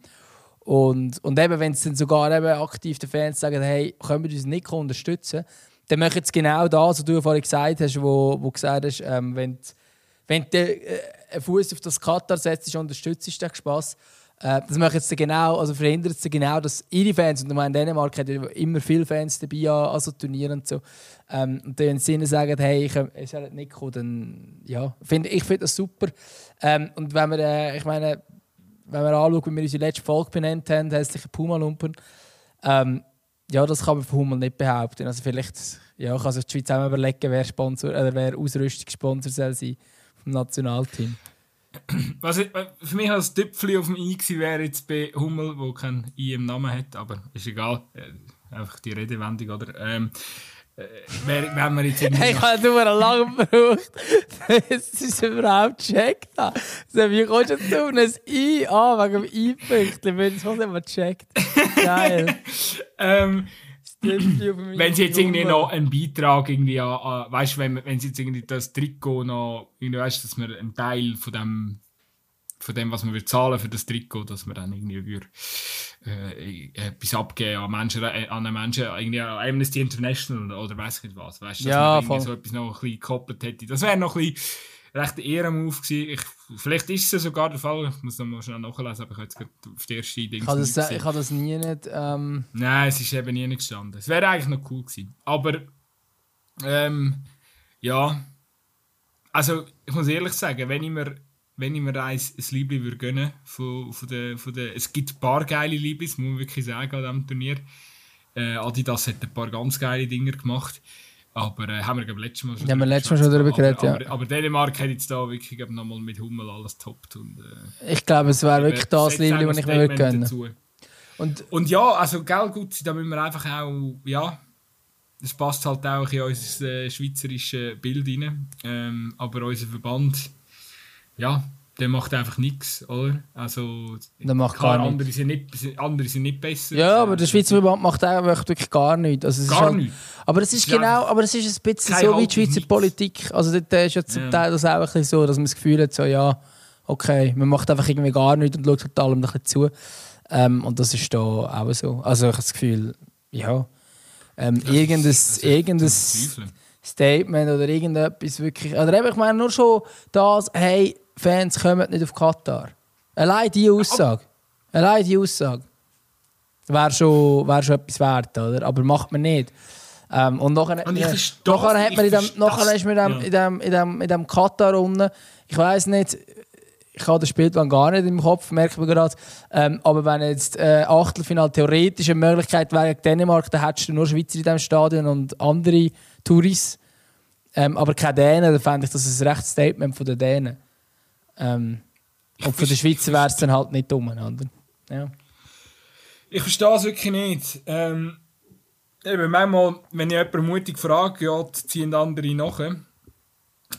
und, und eben, wenn es dann sogar eben aktiv die Fans sagen, hey, können wir uns nicht unterstützen, dann machen sie genau das, was du vorhin gesagt hast, wo, wo gesagt hast, ähm, wenn, wenn du äh, einen Fuß auf das Katar setzt, unterstützt du den Spaß. Äh, das machen sie genau, also verhindert sie genau, dass ihre Fans, und ich meine, in Dänemark hat ja immer viele Fans dabei an also Turnieren und so, ähm, und dann sie sagen, hey, ich, soll nicht kommen, dann ja, find, ich finde das super. Ähm, und wenn wir, äh, ich meine, wenn wir anschauen, wie wir unsere letzte Folge benannt haben, hässliche Puma-Lumpen, ähm, ja, das kann man von Hummel nicht behaupten. Also vielleicht ja, kann sich die Schweiz auch überlegen, wer, Sponsor, oder wer Ausrüstungssponsor soll sein vom Nationalteam. Was ich, für mich als Tüpfli auf dem I wäre jetzt bei Hummel, der kein I im Namen hat, aber ist egal. Äh, einfach die Redewendung, oder? Ähm, wenn wir jetzt irgendwie... Ich habe nur lange gebraucht, bis ich es überhaupt gecheckt habe. So, wie kommst du jetzt auf ein I an, wegen dem wenn ich es nicht mal gecheckt. Geil. ähm, wenn sie jetzt irgendwie noch einen Beitrag irgendwie an, an weißt du, wenn, wenn sie jetzt irgendwie das Trikot noch, irgendwie weißt, dass wir einen Teil von dem von dem, was man zahlen für das Trikot, dass man dann irgendwie würde, äh, etwas abgeben an Menschen, äh, an einen Menschen, irgendwie an Amnesty International oder weiß ich nicht was, weißt, dass ja, man so etwas noch ein bisschen gekoppelt hätte. Das wäre noch ein bisschen recht Ehrenmove gewesen. Ich, vielleicht ist es sogar der Fall, ich muss noch mal schnell nachlesen, aber ich habe jetzt gerade auf die erste Ding Ich habe das, ich habe das nie nicht... Ähm... Nein, es ist eben nie nicht gestanden. Es wäre eigentlich noch cool gewesen. Aber, ähm, ja, also ich muss ehrlich sagen, wenn ich mir wenn ich mir eins, ein Liebling würde gönnen von, von der, von der, es gibt ein paar geile Lieblis, muss man wirklich sagen, an diesem Turnier. Äh, Adidas hat ein paar ganz geile Dinge gemacht. Aber äh, haben wir glaube letztes Mal schon ja, letztes Mal schon darüber geredet, ja. Aber, aber Dänemark hat jetzt da wirklich nochmal mit Hummel alles toppt. Und, äh, ich glaube, es wäre wirklich das Liebling, das ich mir würde gönnen. Und, und ja, also gell, gut, da müssen wir einfach auch, ja, das passt halt auch in unser äh, schweizerisches Bild rein. Ähm, aber unser Verband ja, der macht einfach nichts, oder? Also, der macht gar andere, sind nicht, andere sind nicht besser. Ja, aber der Schweizer Verband macht einfach wirklich gar nichts. Also, gar halt, nichts. Aber es ist ja, genau, aber es ist ein bisschen so wie die Schweizer nichts. Politik. Also, dort ist ja zum ja. Teil das auch ein bisschen so, dass man das Gefühl hat, so, ja, okay, man macht einfach irgendwie gar nichts und schaut halt allem ein bisschen zu. Ähm, und das ist da auch so. Also, ich habe das Gefühl, ja, ähm, irgendein, irgendein Statement oder irgendetwas wirklich. Oder eben, ich meine nur schon das, hey, Fans kommen nicht auf Katar. Allein diese Aussage. Allein diese Aussage. Wäre schon, wär schon etwas wert, oder? Aber macht man nicht. Ähm, und nachher, und nachher, nachher hat man in dem, nachher ist man in dem, in dem, in dem, in dem Katar unten, ich weiß nicht, ich habe das Spielplan gar nicht im Kopf, merkt man gerade. Ähm, aber wenn jetzt äh, Achtelfinale theoretisch eine Möglichkeit wäre gegen Dänemark, dann hättest du nur Schweizer in diesem Stadion und andere Touris. Ähm, aber keine Dänen, dann fände ich das ein rechtes Statement von den Dänen. Ähm, und für die Schweizer wäre es dann halt nicht dumm, oder? Ja. Ich verstehe es wirklich nicht. Ähm, eben manchmal, wenn ich jemanden mutig frage, ja, ziehen andere nachher.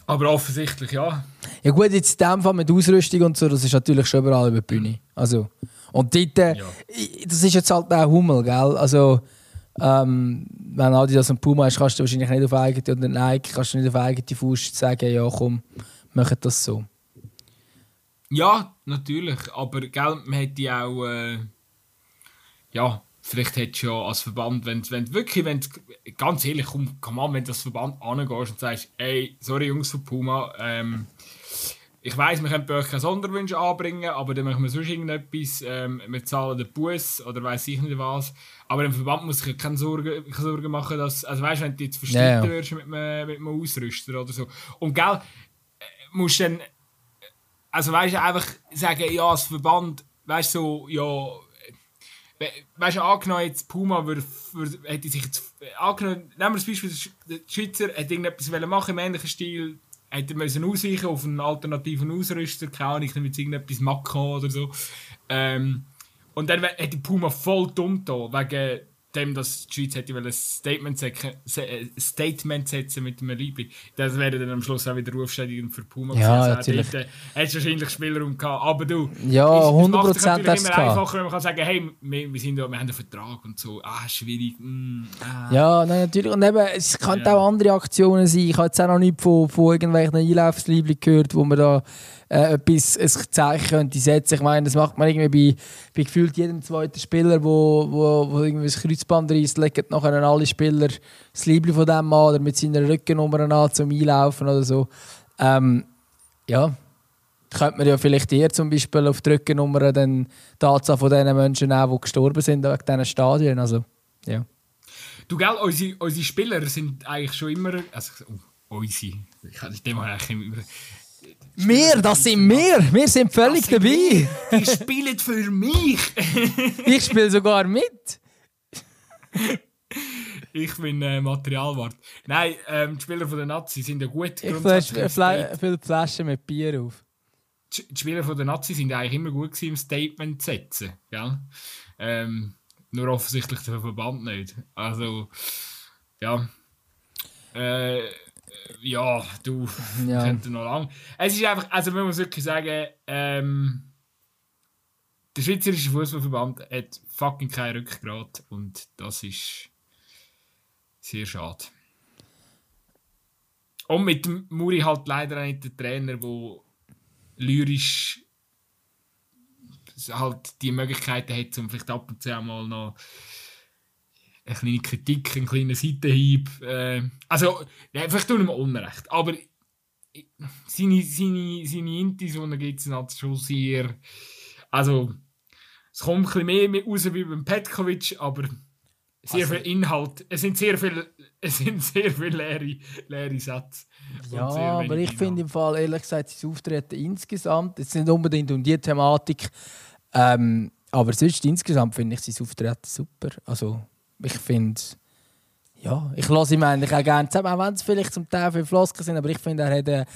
Aber offensichtlich ja. Ja gut, jetzt in dem Fall mit Ausrüstung und so, das ist natürlich schon überall über die Bühne. Also, und dort, äh, Ja. das ist jetzt halt auch Hummel, gell? Also, ähm, wenn Adidas und Puma hast, kannst du wahrscheinlich nicht auf eigene, oder Nike, kannst du nicht auf eigene Faust sagen, ja komm, mach das so. Ja, natürlich. Aber gell, man hätte ja auch. Äh, ja, vielleicht hättest du ja als Verband, wenn wenn wirklich, wenn ganz ehrlich, komm, komm an, wenn du als Verband angehst und sagst, ey, sorry Jungs von Puma, ähm, ich weiss, wir können bei euch keine Sonderwünsche anbringen, aber dann machen wir sonst irgendetwas, ähm, wir zahlen den Bus oder weiß ich nicht was. Aber im Verband muss ich ja keine Sorgen, keine Sorgen machen, dass, also weißt du, wenn du jetzt verstritten Ja, ja. wirst mit einem, mit einem Ausrüster oder so. Und gell, äh, musst dann also weißt du, einfach sagen, ja, als Verband, weißt du, so, ja, we- weißt du, angenommen jetzt Puma würde, würde, hätte sich jetzt, angenommen, nehmen wir das Beispiel, der Sch- der Schweizer hätte irgendetwas machen im ähnlichen Stil, hätte müssen ausweichen auf einen alternativen Ausrüster, keine Ahnung, mit irgendetwas Macron oder so, ähm, und dann hätte Puma voll dumm da, wegen dem, dass die Schweiz hätte ein Statement, äh, Statement setzen mit einem Liebling. Das wäre dann am Schluss auch wieder rufschädigend für Puma. Ja, gewesen. Also natürlich. Dort, äh, hättest wahrscheinlich Spielraum gehabt. Aber du, Ja, es- es 100% macht es immer einfacher, wenn man kann sagen, hey, wir, wir, sind da, wir haben einen Vertrag und so. Ah, schwierig. Mm, ah. Ja, nein, natürlich. Und eben, es könnten Ja. auch andere Aktionen sein. Ich habe jetzt auch noch nicht von, von irgendwelchen Einlaufsliebling gehört, wo man da äh, etwas, ein Zeichen könnte setzen. Ich meine, das macht man irgendwie bei, bei gefühlt jedem zweiten Spieler, wo, wo, wo irgendwie das Kreuzband reißt, legen nachher alle Spieler das Liebling von dem an oder mit seiner Rückennummer an zum Einlaufen oder so. Ähm, ja, könnte man ja vielleicht eher zum Beispiel auf die Rückennummer dann die Anzahl von den Menschen nehmen, die gestorben sind wegen diesen Stadien. Also, ja. Du, gell, unsere, unsere Spieler sind eigentlich schon immer. Also, oh, unsere. Ich kann dem habe ich immer. Wir, das sind wir. Wir sind völlig dabei. Die spielen für mich. Ich spiele sogar mit. ich bin äh, Materialwart. Nein, ähm, die Spieler von der Nazi sind ja gut. Ich viele Flaschen mit Bier auf. die die Spieler von der Nazi sind eigentlich immer gut gewesen, im Statement zu setzen. Gell? Ähm, nur offensichtlich der Verband nicht. Also, ja. Äh, ja, du, Ja. könnte noch lang. Es ist einfach, also man muss wirklich sagen, ähm, der Schweizerische Fußballverband hat fucking kein Rückgrat und das ist sehr schade. Und mit dem Muri halt leider auch nicht der Trainer, der lyrisch halt die Möglichkeiten hat, um vielleicht ab und zu mal noch eine kleine Kritik, einen kleinen Seitenhieb. Äh, also, ja, vielleicht tun wir Unrecht, aber seine, seine, seine Intis, die er gibt, sind halt schon sehr. Also, es kommt ein bisschen mehr raus wie beim Petkovic, aber sehr Also- viel Inhalt. Es sind sehr viele, es sind sehr viele leere, leere Sätze. Ja, aber ich finde im Fall, ehrlich gesagt, sein Auftreten insgesamt, jetzt nicht unbedingt um die Thematik, ähm, aber sonst insgesamt finde ich sein Auftreten super. Also, ich finde, ja, ich lasse ihm eigentlich auch gerne zusammen, auch wenn es vielleicht zum Teil viele Flosken sind, aber ich finde, er hat, eine,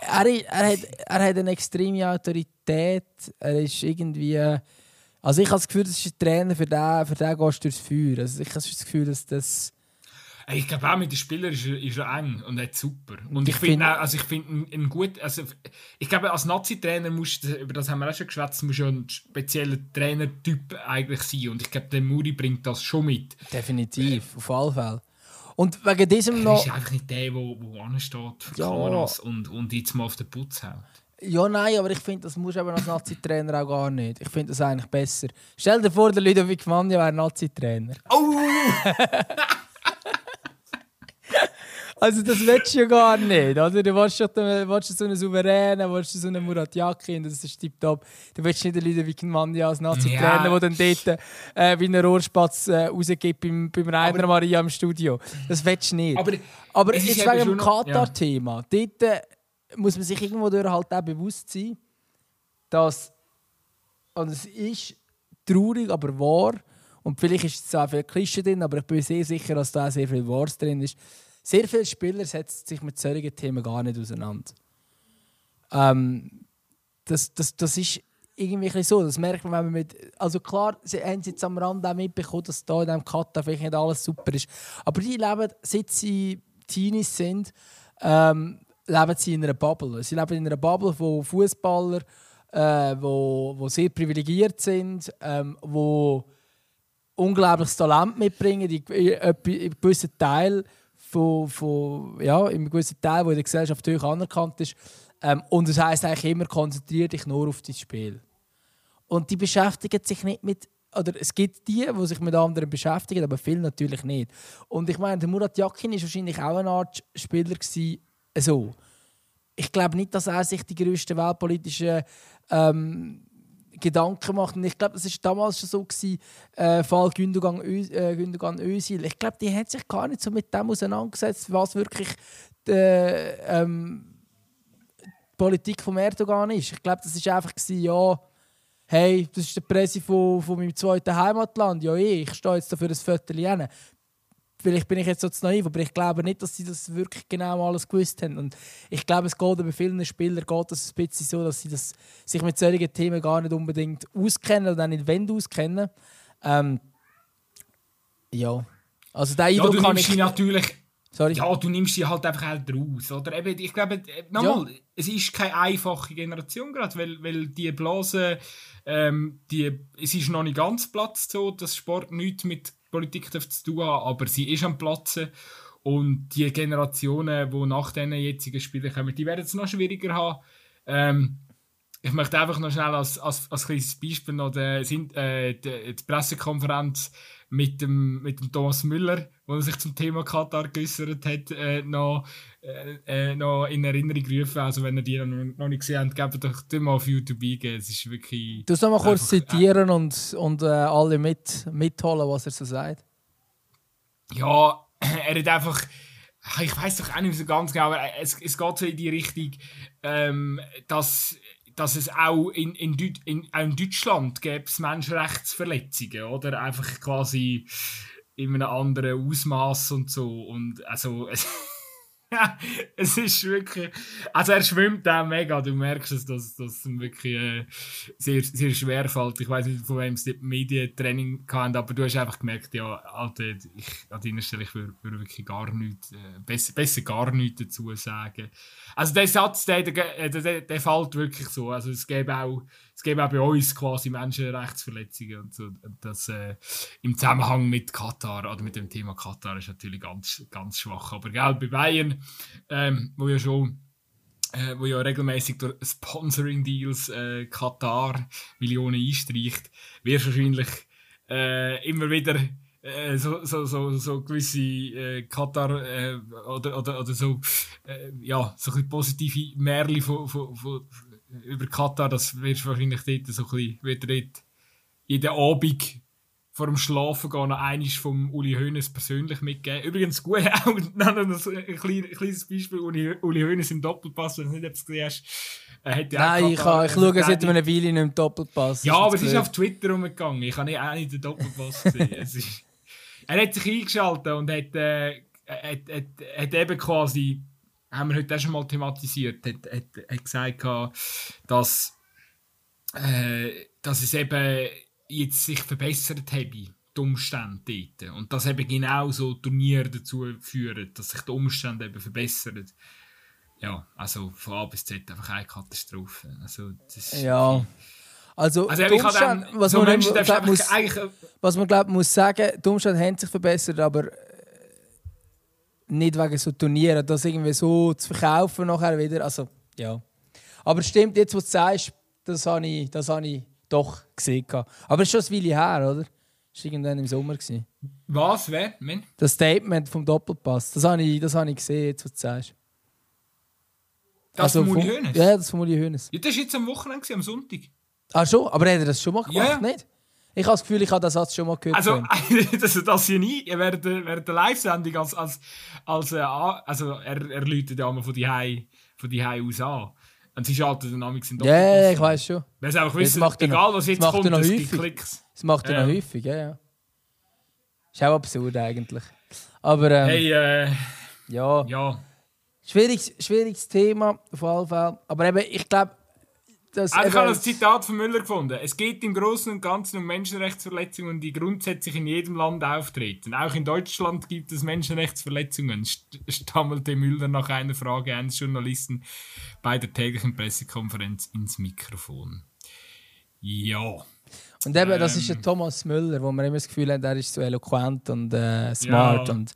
er, er, hat, er hat eine extreme Autorität, er ist irgendwie... Also ich habe das Gefühl, das ist ein Trainer, für den, für den gehst du durchs Feuer. Also ich habe das Gefühl, dass das... Ich glaube auch mit den Spielern ist er, ist er eng und hat super. Und ich, Ich finde also ich finde ein, ein gut, also ich glaube als Nazi-Trainer musst über das haben wir auch schon geschwätzt, musst ja ein spezieller Trainertyp eigentlich sein und ich glaube der Muri bringt das schon mit. Definitiv, auf alle Fälle. Und wegen diesem Er noch... ist einfach nicht der, der wo, wo ansteht für Ja. Kameras und, und jetzt mal auf den Putz haut. Ja, nein, aber ich finde, das musst du eben als Nazi-Trainer auch gar nicht. Ich finde das eigentlich besser. Stell dir vor, der Ludovic Manja wäre Nazi-Trainer. Oh! Also das willst du ja gar nicht, oder? Du willst, du willst so einen Souveränen, du willst so einen Murat Yakin, das ist tipptopp. Du willst nicht den Ludovic Manja als Nazi-Trainer, Ja. der dann dort äh, wie einen Rohrspatz äh, rausgibt beim, beim Rainer Maria im Studio. Das willst du nicht. Aber Aber es ist jetzt wegen dem Katar-Thema. Dort äh, muss man sich irgendwo durch halt auch bewusst sein, dass und es ist traurig, aber wahr. Und vielleicht ist es auch viel Klischee drin, aber ich bin sehr sicher, dass da auch sehr viel Wahres drin ist. Sehr viele Spieler setzen sich mit solchen Themen gar nicht auseinander. Ähm, das, das, das ist irgendwie so. Das merkt man, wenn man mit. Also klar, sie haben jetzt am Rand auch mitbekommen, dass da in diesem Katar vielleicht nicht alles super ist. Aber die leben, seit sie Teenies sind, ähm, leben sie in einer Bubble. Sie leben in einer Bubble von Fußballer, äh, wo, wo sehr privilegiert sind, ähm, wo unglaubliches Talent mitbringen, in, in, in einem gewissen Teil von, von, ja, in einem gewissen Teil, wo in der Gesellschaft hoch anerkannt ist. Ähm, und das heisst eigentlich immer, konzentriere dich nur auf das Spiel. Und die beschäftigen sich nicht mit oder es gibt die, die sich mit anderen beschäftigen, aber viele natürlich nicht. Und ich meine, der Murat Yakin war wahrscheinlich auch eine Art Spieler gewesen, so. Ich glaube nicht, dass er sich die grössten weltpolitischen ähm, Gedanken macht. Und ich glaube, das war damals schon so gewesen, äh, Fall Gündogan, äh, Gündogan Özil. Ich glaube, die hat sich gar nicht so mit dem auseinandergesetzt, was wirklich die, ähm, die Politik von Erdogan ist. Ich glaube, das war einfach gewesen, ja hey, das ist der Presse von, von meinem zweiten Heimatland. Ja, eh, ich stehe jetzt dafür ein Viertel Vielleicht bin ich jetzt so zu naiv, aber ich glaube nicht, dass sie das wirklich genau alles gewusst haben. Und ich glaube, es geht bei vielen Spielern geht das ein bisschen so, dass sie das, sich mit solchen Themen gar nicht unbedingt auskennen oder nicht wenn auskennen. Ähm, ja. Also der Eindruck ja, du kann ich... natürlich Sorry. Ja, du nimmst sie halt einfach halt raus. Oder? Eben, ich glaube, äh, nochmal, ja. es ist keine einfache Generation gerade, weil, weil die Blase, ähm, die, es ist noch nicht ganz Platz so, dass Sport nichts mit Politik zu tun hat, aber sie ist am Platz. Und die Generationen, die nach diesen jetzigen Spielen kommen, die werden es noch schwieriger haben. Ähm, ich möchte einfach noch schnell als, als, als kleines Beispiel noch die, äh, die, die Pressekonferenz mit dem, mit dem Thomas Müller, wo er sich zum Thema Katar geäußert hat, äh, noch, äh, äh noch in Erinnerung gerufen. Also wenn ihr die noch, noch nicht gesehen habt, gebt doch die mal auf YouTube eingeben. Es ist wirklich... Du sollst mal kurz zitieren und, und äh, alle mit, mitholen, was er so sagt. Ja, er hat einfach... Ich weiß doch auch nicht so ganz genau, aber es, es geht so in die Richtung, ähm, dass dass es auch in, in, Deut in, auch in Deutschland gäbe es Menschenrechtsverletzungen, oder? Einfach quasi in einem anderen Ausmaß und so. Und also, es, es ist wirklich. Also, er schwimmt auch mega. Du merkst es, dass das wirklich äh, sehr, sehr schwer fällt. Ich weiß nicht, von wem sie Medientraining hatten, aber du hast einfach gemerkt, ja, Alter, ich, an deiner Stelle, ich würde, würde wirklich gar nichts, äh, besser, besser gar nichts dazu sagen. Also der Satz, der, der, der, der fällt wirklich so. Also es gäbe auch, es gäbe auch bei uns quasi Menschenrechtsverletzungen und so. Das äh, im Zusammenhang mit Katar oder mit dem Thema Katar ist natürlich ganz, ganz schwach. Aber gell, bei Bayern, ähm, wo ja schon äh, wo ja regelmäßig durch Sponsoring-Deals äh, Katar Millionen einstreicht, wirst wahrscheinlich äh, immer wieder äh, so, so, so, so gewisse äh, Katar äh, oder, oder, oder so, äh, ja, so ein positive Märchen von, von, von, über Katar, das wirst du wahrscheinlich dort so ein bisschen, wird dort jeden Abend vor dem Schlafen gehen noch einiges vom Uli Hoeneß persönlich mitgeben. Übrigens gut, auch noch ein, klein, kleines Beispiel, Uli, Uli Hoeneß im Doppelpass, wenn du nicht gesehen hast. Äh, Nein, ich, kann, ich schaue seit einer Weile in einem Doppelpass. Ja, aber es ist auf Twitter rumgegangen. Ich habe nicht, auch nicht den Doppelpass gesehen. er hat sich eingeschaltet und hat, äh, hat, hat, hat eben quasi, haben wir heute auch schon mal thematisiert, hat, hat, hat gesagt, dass, äh, dass es eben jetzt sich verbessert habe, die Umstände dort. Und dass eben genau so Turniere dazu führen, dass sich die Umstände eben verbessern. Ja, also von A bis Z einfach eine Katastrophe. Also, das ja. Also, also Umstände, was, so man glaub, muss, was man glaub, muss sagen, die Umstände haben sich verbessert, aber äh, nicht wegen so Turnieren, das irgendwie so zu verkaufen nachher wieder. Also, ja. Aber stimmt, jetzt, was du sagst, das habe ich, das habe ich doch gesehen. Aber es ist schon ein Weile her, oder? Das war irgendwann im Sommer. Gewesen. Was? Wer? Wen? Das Statement vom Doppelpass. Das habe ich, das habe ich gesehen, jetzt, was du sagst. Das also von Uli Hoeneß? Ja, das von Uli Hoeneß. Ja, das war jetzt am Wochenende, am Sonntag. Ah, schon? Aber hat er das schon mal gemacht, ja. nicht? Ich habe das Gefühl, ich habe den Satz schon mal gehört. Also, das, das hier nie, während der, während der Live-Sendung, als, als, als, äh, also er, er läutet ja mal von die Hai von die aus an. Und sie schaltet dann amigs in Ja, yeah, ich weiß schon. Weil sie einfach wissen, egal was jetzt kommt, es gibt Klicks. Das macht er noch häufig, ja, ja. Ist auch absurd eigentlich. Aber, ähm, hey, äh, ja. ja. Schwieriges, schwieriges Thema, auf jeden Fall. Aber eben, ich glaube, das also ich habe das Zitat von Müller gefunden. Es geht im Großen und Ganzen um Menschenrechtsverletzungen, die grundsätzlich in jedem Land auftreten. Auch in Deutschland gibt es Menschenrechtsverletzungen, stammelte Müller nach einer Frage eines Journalisten bei der täglichen Pressekonferenz ins Mikrofon. Ja. Und eben, das ist der ähm. Thomas Müller, wo man immer das Gefühl hat, er ist so eloquent und äh, smart. Ja. Und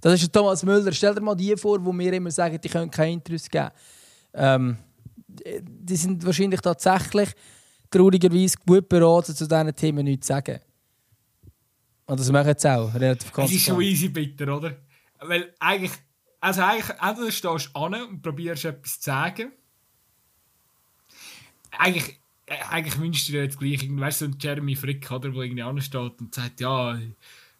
das ist der Thomas Müller. Stell dir mal die vor, wo wir immer sagen, die können kein Interesse geben. Ähm, die sind wahrscheinlich tatsächlich traurigerweise gut beraten, zu diesen Themen nichts zu sagen. Und das machen sie auch relativ konsequent. Es ist schon easy bitter, oder? Weil eigentlich, also eigentlich, entweder stehst du an und probierst etwas zu sagen. Eigentlich, eigentlich wünschst du dir jetzt gleich, weißt du, so Jeremy Frick, oder, der irgendwie ansteht und sagt, ja,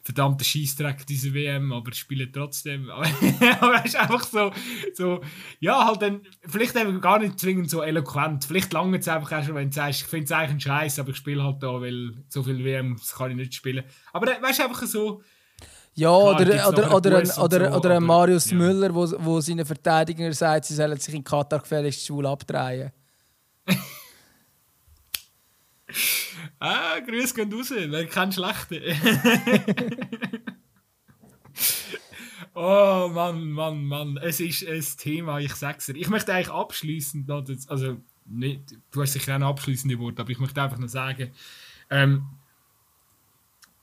verdammter Scheißdreck diese WM, aber spielen trotzdem. aber es ist einfach so, so, ja, halt dann, vielleicht eben gar nicht zwingend so eloquent. Vielleicht lange es einfach auch schon, wenn du sagst, ich finde es eigentlich ein Scheiß, aber ich spiele halt da, weil so viel WM kann ich nicht spielen. Aber weißt du, einfach so. Ja, Klar, oder, oder, oder, ein, oder, so, oder ein Marius ja. Müller, wo, wo seine Verteidiger sagt, sie sollen sich in Katar gefälligst schwul abdrehen. Ah, Grüße gehen raus, wer kann schlechte? oh Mann, Mann, Mann, es ist ein Thema, ich sag's dir. Ich möchte eigentlich abschließend noch, also nicht, du hast sicher auch ein abschließende Wort, aber ich möchte einfach noch sagen, ähm,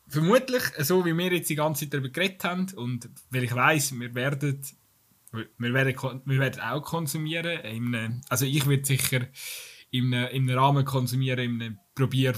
vermutlich, so wie wir jetzt die ganze Zeit darüber geredet haben und weil ich weiß, wir werden, wir werden, wir werden auch konsumieren, einem, also ich werde sicher im, im Rahmen konsumieren, im Probier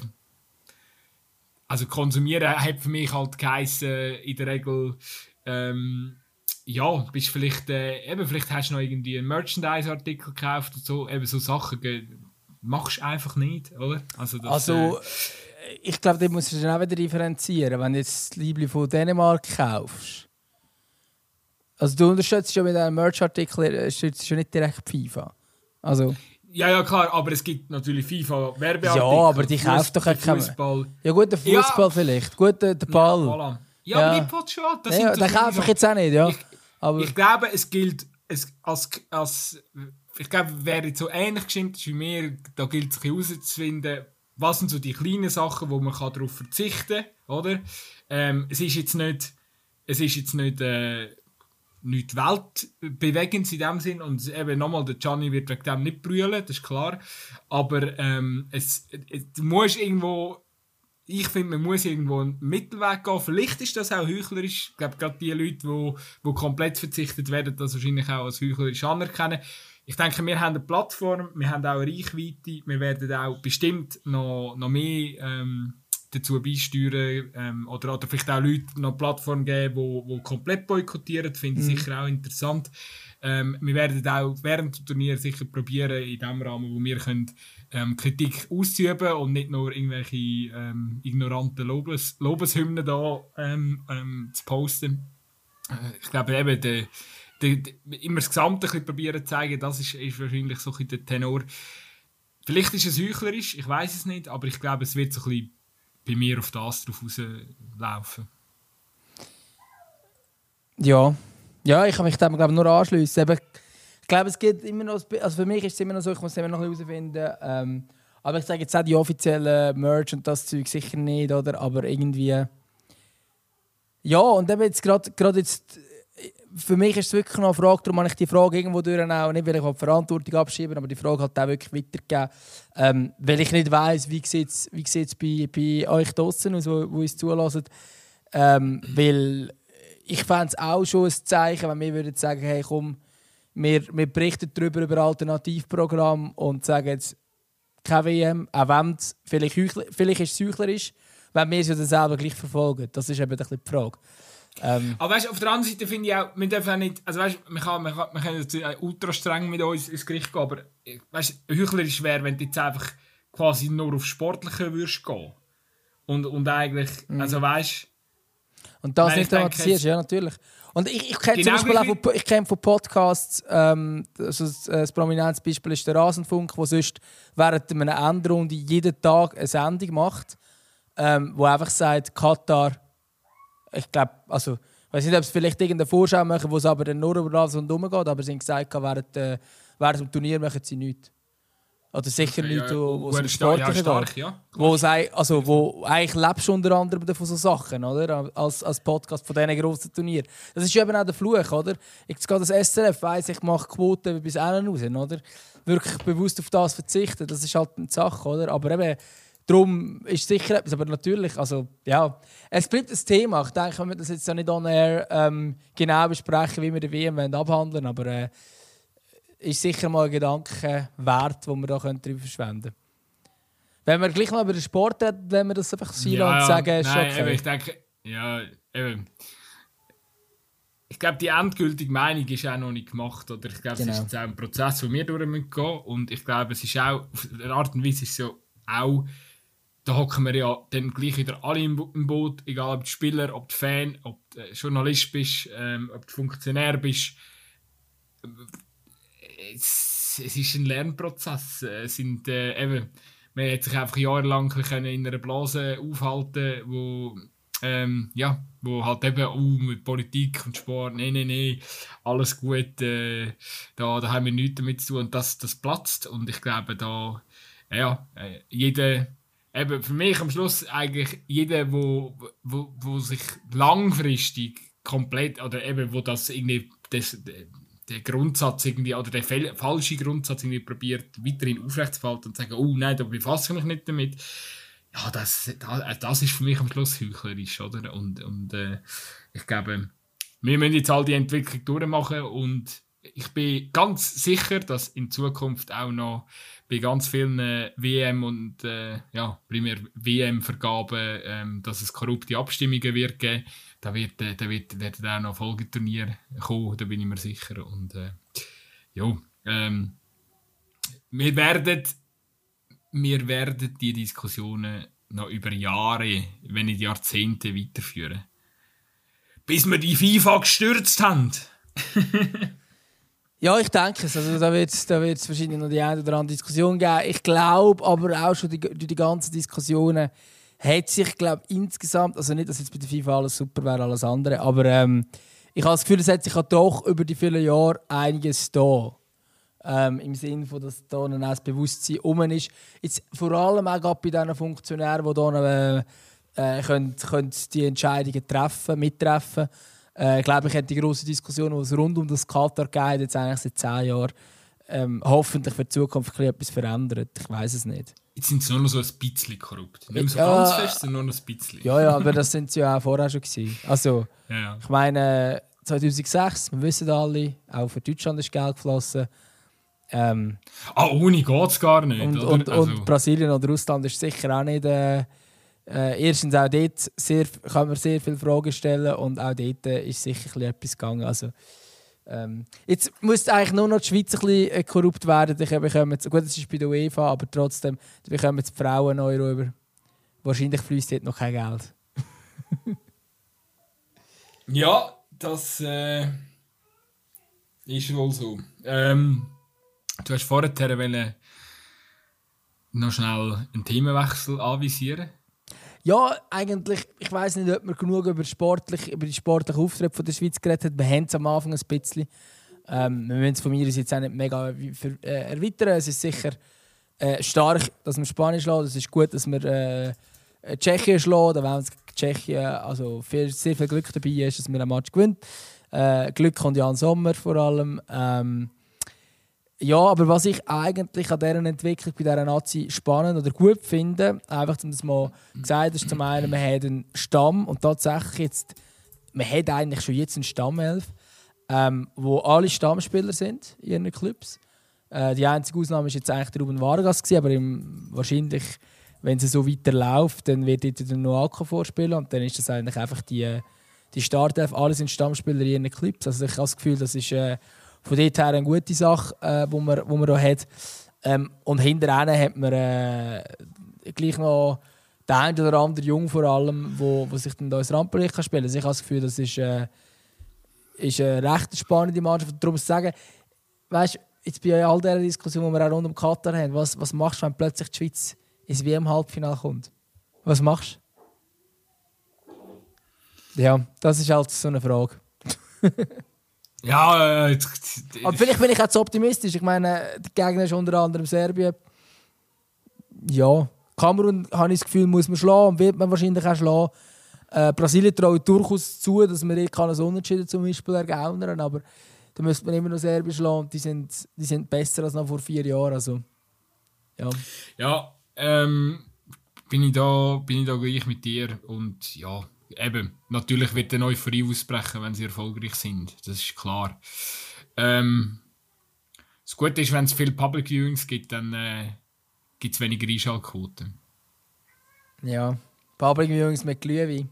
also konsumieren hat für mich halt geheißen, in der Regel, ähm, ja, bist vielleicht, äh, eben, vielleicht hast du noch irgendwie einen Merchandise-Artikel gekauft und so, eben so Sachen machst du einfach nicht, oder? Also, das, also äh, ich glaube, da musst du dann auch wieder differenzieren, wenn du jetzt das Liebling von Dänemark kaufst. Also du unterstützt schon mit einem Merch-Artikel, äh, schon nicht direkt FIFA. Also... Ja, ja, klar, aber es gibt natürlich FIFA-Werbeartikel. Ja, aber die kauft doch keinen Fußball. Ja, gut, der Fußball ja. vielleicht. Gut, der, Ball. Ja, voilà. ja, ja, aber Pot schon. Das ja, den kaufe ich jetzt auch nicht, ja. Ich, aber ich glaube, es gilt es, als, als. Ich glaube, wer jetzt so ähnlich gestimmt ist wie mir, da gilt es herauszufinden, was sind so die kleinen Sachen, wo man darauf verzichten kann, oder? Ähm, es ist jetzt nicht. Es ist jetzt nicht. Äh, nicht weltbewegend in dem Sinn und eben nochmal, der Gianni wird wegen dem nicht brüllen, das ist klar, aber ähm, es, es, du musst irgendwo ich finde, man muss irgendwo einen Mittelweg gehen. Vielleicht ist das auch heuchlerisch. Ich glaube, gerade die Leute, die, die komplett verzichtet werden, das wahrscheinlich auch als heuchlerisch anerkennen. Ich denke, wir haben eine Plattform, wir haben auch eine Reichweite, wir werden auch bestimmt noch, noch mehr ähm, dazu beisteuern ähm, oder, oder vielleicht auch Leute noch eine Plattform geben, die, die komplett boykottieren, finde ich mhm. sicher auch interessant. Ähm, wir werden auch während des Turniers sicher probieren, in dem Rahmen, wo wir können, ähm, Kritik auszuüben und nicht nur irgendwelche ähm, ignoranten Lobes Lobeshymnen da ähm, ähm, zu posten. Äh, ich glaube eben, der, der, der, immer das Gesamte probieren zu zeigen, das ist, ist wahrscheinlich so ein der Tenor. Vielleicht ist es heuchlerisch, ich weiß es nicht, aber ich glaube, es wird so ein bisschen bei mir auf das drauf rauslaufen. Ja, ja, ich kann mich dem glaube nur anschließen. Ich glaube, es geht immer noch, also für mich ist es immer noch so, ich muss es immer noch herausfinden. Ähm, aber ich sage jetzt auch die offiziellen Merch und das Zeug sicher nicht, oder? Aber irgendwie. Ja, und eben jetzt gerade jetzt für mich ist es wirklich noch eine Frage, darum habe ich die Frage irgendwo durch auch, nicht weil ich die Verantwortung abschieben aber die Frage hat auch wirklich weitergegeben, ähm, weil ich nicht weiss, wie sieht es wie sieht's bei, bei euch draußen aus, wo, wo es zulassen. Ähm, weil ich fände es auch schon ein Zeichen, wenn wir würden sagen, hey komm, wir, wir berichten darüber über Alternativprogramm und sagen jetzt keine WM, auch wenn es vielleicht, vielleicht ist es heuchlerisch, wenn wir es ja dann selber gleich verfolgen. Das ist eben ein bisschen die Frage. Ähm, aber weißt, auf der anderen Seite finde ich auch, wir dürfen auch nicht, also weißt, man kann, man kann, man kann jetzt ultra streng mit uns ins Gericht gehen, aber weißt, heuchlerisch wäre, wenn du jetzt einfach quasi nur auf Sportliche würdest gehen. Und, und eigentlich, mhm. also weißt Und das nicht thematisierst, ja, natürlich. Und ich, ich kenne genau zum Beispiel auch von, ich kenn von Podcasts, ähm, also das, das prominentes Beispiel ist der Rasenfunk, der sonst während einer Endrunde jeden Tag eine Sendung macht, ähm, wo einfach sagt, Katar ich glaube, also, ich weiß nicht, ob es vielleicht irgendeine Vorschau machen, wo es aber dann nur über alles rundherum geht, aber sie haben gesagt, während, äh, während dem Turnier machen sie nichts. Oder sicher Okay, Leute, ja, wo, es stark, ja, stark, ja. Wo, also, wo eigentlich lebst du unter anderem von so Sachen, oder? Als, als Podcast von diesen grossen Turnieren. Das ist eben auch der Fluch, oder? Jetzt geht das SRF, weiss ich, mache Quoten bis allen raus, oder? Wirklich bewusst auf das verzichten, das ist halt eine Sache, oder? Aber eben, darum ist sicher etwas, aber natürlich, also, ja. Es bleibt ein Thema. Ich denke, wir müssen das jetzt ja nicht on air ähm, genau besprechen, wie wir die WM abhandeln aber äh, ist sicher mal ein Gedanke wert, den wir da darüber verschwenden können. Wenn wir gleich noch über den Sport reden, wenn wir das einfach sein und sagen, ist nein, okay. eben, ich denke, ja, eben. Ich glaube, die endgültige Meinung ist auch noch nicht gemacht. Oder ich glaube, Genau. es ist jetzt auch ein Prozess, den wir durch müssen gehen Und ich glaube, es ist auch, auf eine Art und Weise ist es so auch, da hocken wir ja dann gleich wieder alle im, Bo- im Boot, egal ob du Spieler, ob du Fan, ob du äh, Journalist bist, ähm, ob du Funktionär bist. Es, es ist ein Lernprozess. Es sind äh, eben, man hat sich einfach jahrelang in einer Blase aufhalten, wo ähm, ja, wo halt eben oh, mit Politik und Sport, nee, nee, nee, alles gut, äh, da, da haben wir nichts damit zu tun und das, das platzt und ich glaube da, ja, äh, jeder, eben für mich am Schluss eigentlich jeder, wo, wo, wo sich langfristig komplett, oder eben, wo das irgendwie, das, der Grundsatz irgendwie, oder der falsche Grundsatz irgendwie probiert, weiterhin aufrechtzuerhalten und zu sagen, oh nein, da befasse ich mich nicht damit. Ja, das, das, das ist für mich am Schluss heuchlerisch, oder? Und, und äh, ich glaube, wir müssen jetzt all die Entwicklung durchmachen und ich bin ganz sicher, dass in Zukunft auch noch bei ganz vielen äh, WM und äh, ja, primär WM-Vergaben, ähm, dass es korrupte Abstimmungen wird geben. Da wird, äh, da wird, werden auch noch Folgeturniere kommen, da bin ich mir sicher. Und äh, ja, ähm, wir werden, wir werden die Diskussionen noch über Jahre, wenn nicht Jahrzehnte weiterführen. Bis wir die FIFA gestürzt haben. Ja, ich denke es. Also, da wird es da wahrscheinlich noch die eine oder andere Diskussion geben. Ich glaube aber auch schon durch die ganzen Diskussionen hat sich, glaube insgesamt, also nicht, dass jetzt bei der FIFA alles super wäre, alles andere, aber ähm, ich habe das Gefühl, es hat sich doch über die vielen Jahre einiges da. Ähm, Im Sinne von, dass da ein Bewusstsein um ist. Jetzt vor allem auch bei diesen Funktionären, die hier äh, äh, können, können die Entscheidungen treffen, mittreffen. Äh, ich glaube, ich hätte die grosse Diskussion, die es rund um das Katar geht, jetzt eigentlich seit zehn Jahren, ähm, hoffentlich für die Zukunft etwas verändert. Ich weiß es nicht. Jetzt sind sie nur noch so ein bisschen korrupt. Nicht so Ja. ganz fest, sondern nur noch ein bisschen. Ja, ja, aber das sind sie ja auch vorher schon gewesen. Also, Ja, ich meine, 2006, wir wissen alle, auch für Deutschland ist Geld geflossen. Ähm, Ah, ohne geht es gar nicht. und, und, also, und Brasilien oder Russland ist sicher auch nicht. Äh, äh, erstens auch dort sehr, kann man sehr viele Fragen stellen und auch dort äh, ist sicher etwas gegangen. Also, ähm, jetzt muss eigentlich nur noch die Schweiz ein bisschen äh, korrupt werden. Ich bekomme jetzt, gut, das ist bei der UEFA, aber trotzdem da bekommen jetzt die Frauen Euro über. Wahrscheinlich fließt dort noch kein Geld. ja, das äh, ist wohl so. Ähm, du hast vorher noch schnell einen Themenwechsel anvisieren. Ja, eigentlich, ich weiß nicht, ob man genug über, sportlich, über die sportlichen Auftritte von der Schweiz geredet hat. Wir haben es am Anfang ein bisschen. Ähm, wir müssen es von mir jetzt auch nicht mega ver- äh, erweitern. Es ist sicher äh, stark, dass wir Spanisch schlagen. Es ist gut, dass wir äh, Tschechien schlagen. Da wollen wir Tschechien also viel, sehr viel Glück dabei ist, dass wir einen Match gewinnt. Äh, Glück kommt Jan Sommer vor allem. Ähm, ja, aber was ich eigentlich an dieser Entwicklung bei dieser Nazi spannend oder gut finde, einfach um das mal gesagt ist, zum einen, man hat einen Stamm und tatsächlich jetzt, man hat eigentlich schon jetzt einen Stammelf, ähm, wo alle Stammspieler sind in ihren Clubs. Äh, die einzige Ausnahme ist jetzt eigentlich der Ruben Vargas aber im, wahrscheinlich, wenn es so weiterläuft, dann wird dort der Noaka vorspielen und dann ist das eigentlich einfach die, die Startelf, alle sind Stammspieler in ihren Clubs. Also ich habe das Gefühl, das ist äh, von dort her eine gute Sache, äh, wo man, wo man da hat. Ähm, und hinterher hat man äh, gleich noch den einen oder anderen Jung vor allem, wo, wo sich dann da ins Rampenlicht kann spielen kann. Also ich habe das Gefühl, das ist, äh, ist eine recht spannende Mannschaft. Darum zu sagen, weißt, jetzt bei all dieser Diskussion, die wir auch rund um Katar haben, was, was machst du, wenn plötzlich die Schweiz ins WM-Halbfinale kommt? Was machst du? Ja, das ist halt so eine Frage. Ja, äh, jetzt- Aber vielleicht bin ich auch zu optimistisch. Ich meine, der Gegner ist unter anderem Serbien. ja, Kamerun, habe ich das Gefühl, muss man schlagen und wird man wahrscheinlich auch schlagen. Äh, Brasilien traut durchaus zu, dass man nicht ein Unentschieden zum Beispiel ergaunern aber da müsste man immer noch Serbien schlagen die sind, die sind besser als noch vor vier Jahren. Also, ja, ja ähm, bin, ich da, bin ich da gleich mit dir und ja, eben, natürlich wird eine Euphorie ausbrechen, wenn sie erfolgreich sind, das ist klar. Ähm, das Gute ist, wenn es viele Public Viewings gibt, dann äh, gibt es weniger Einschaltquoten. Ja, Public Viewings mit Glühwein.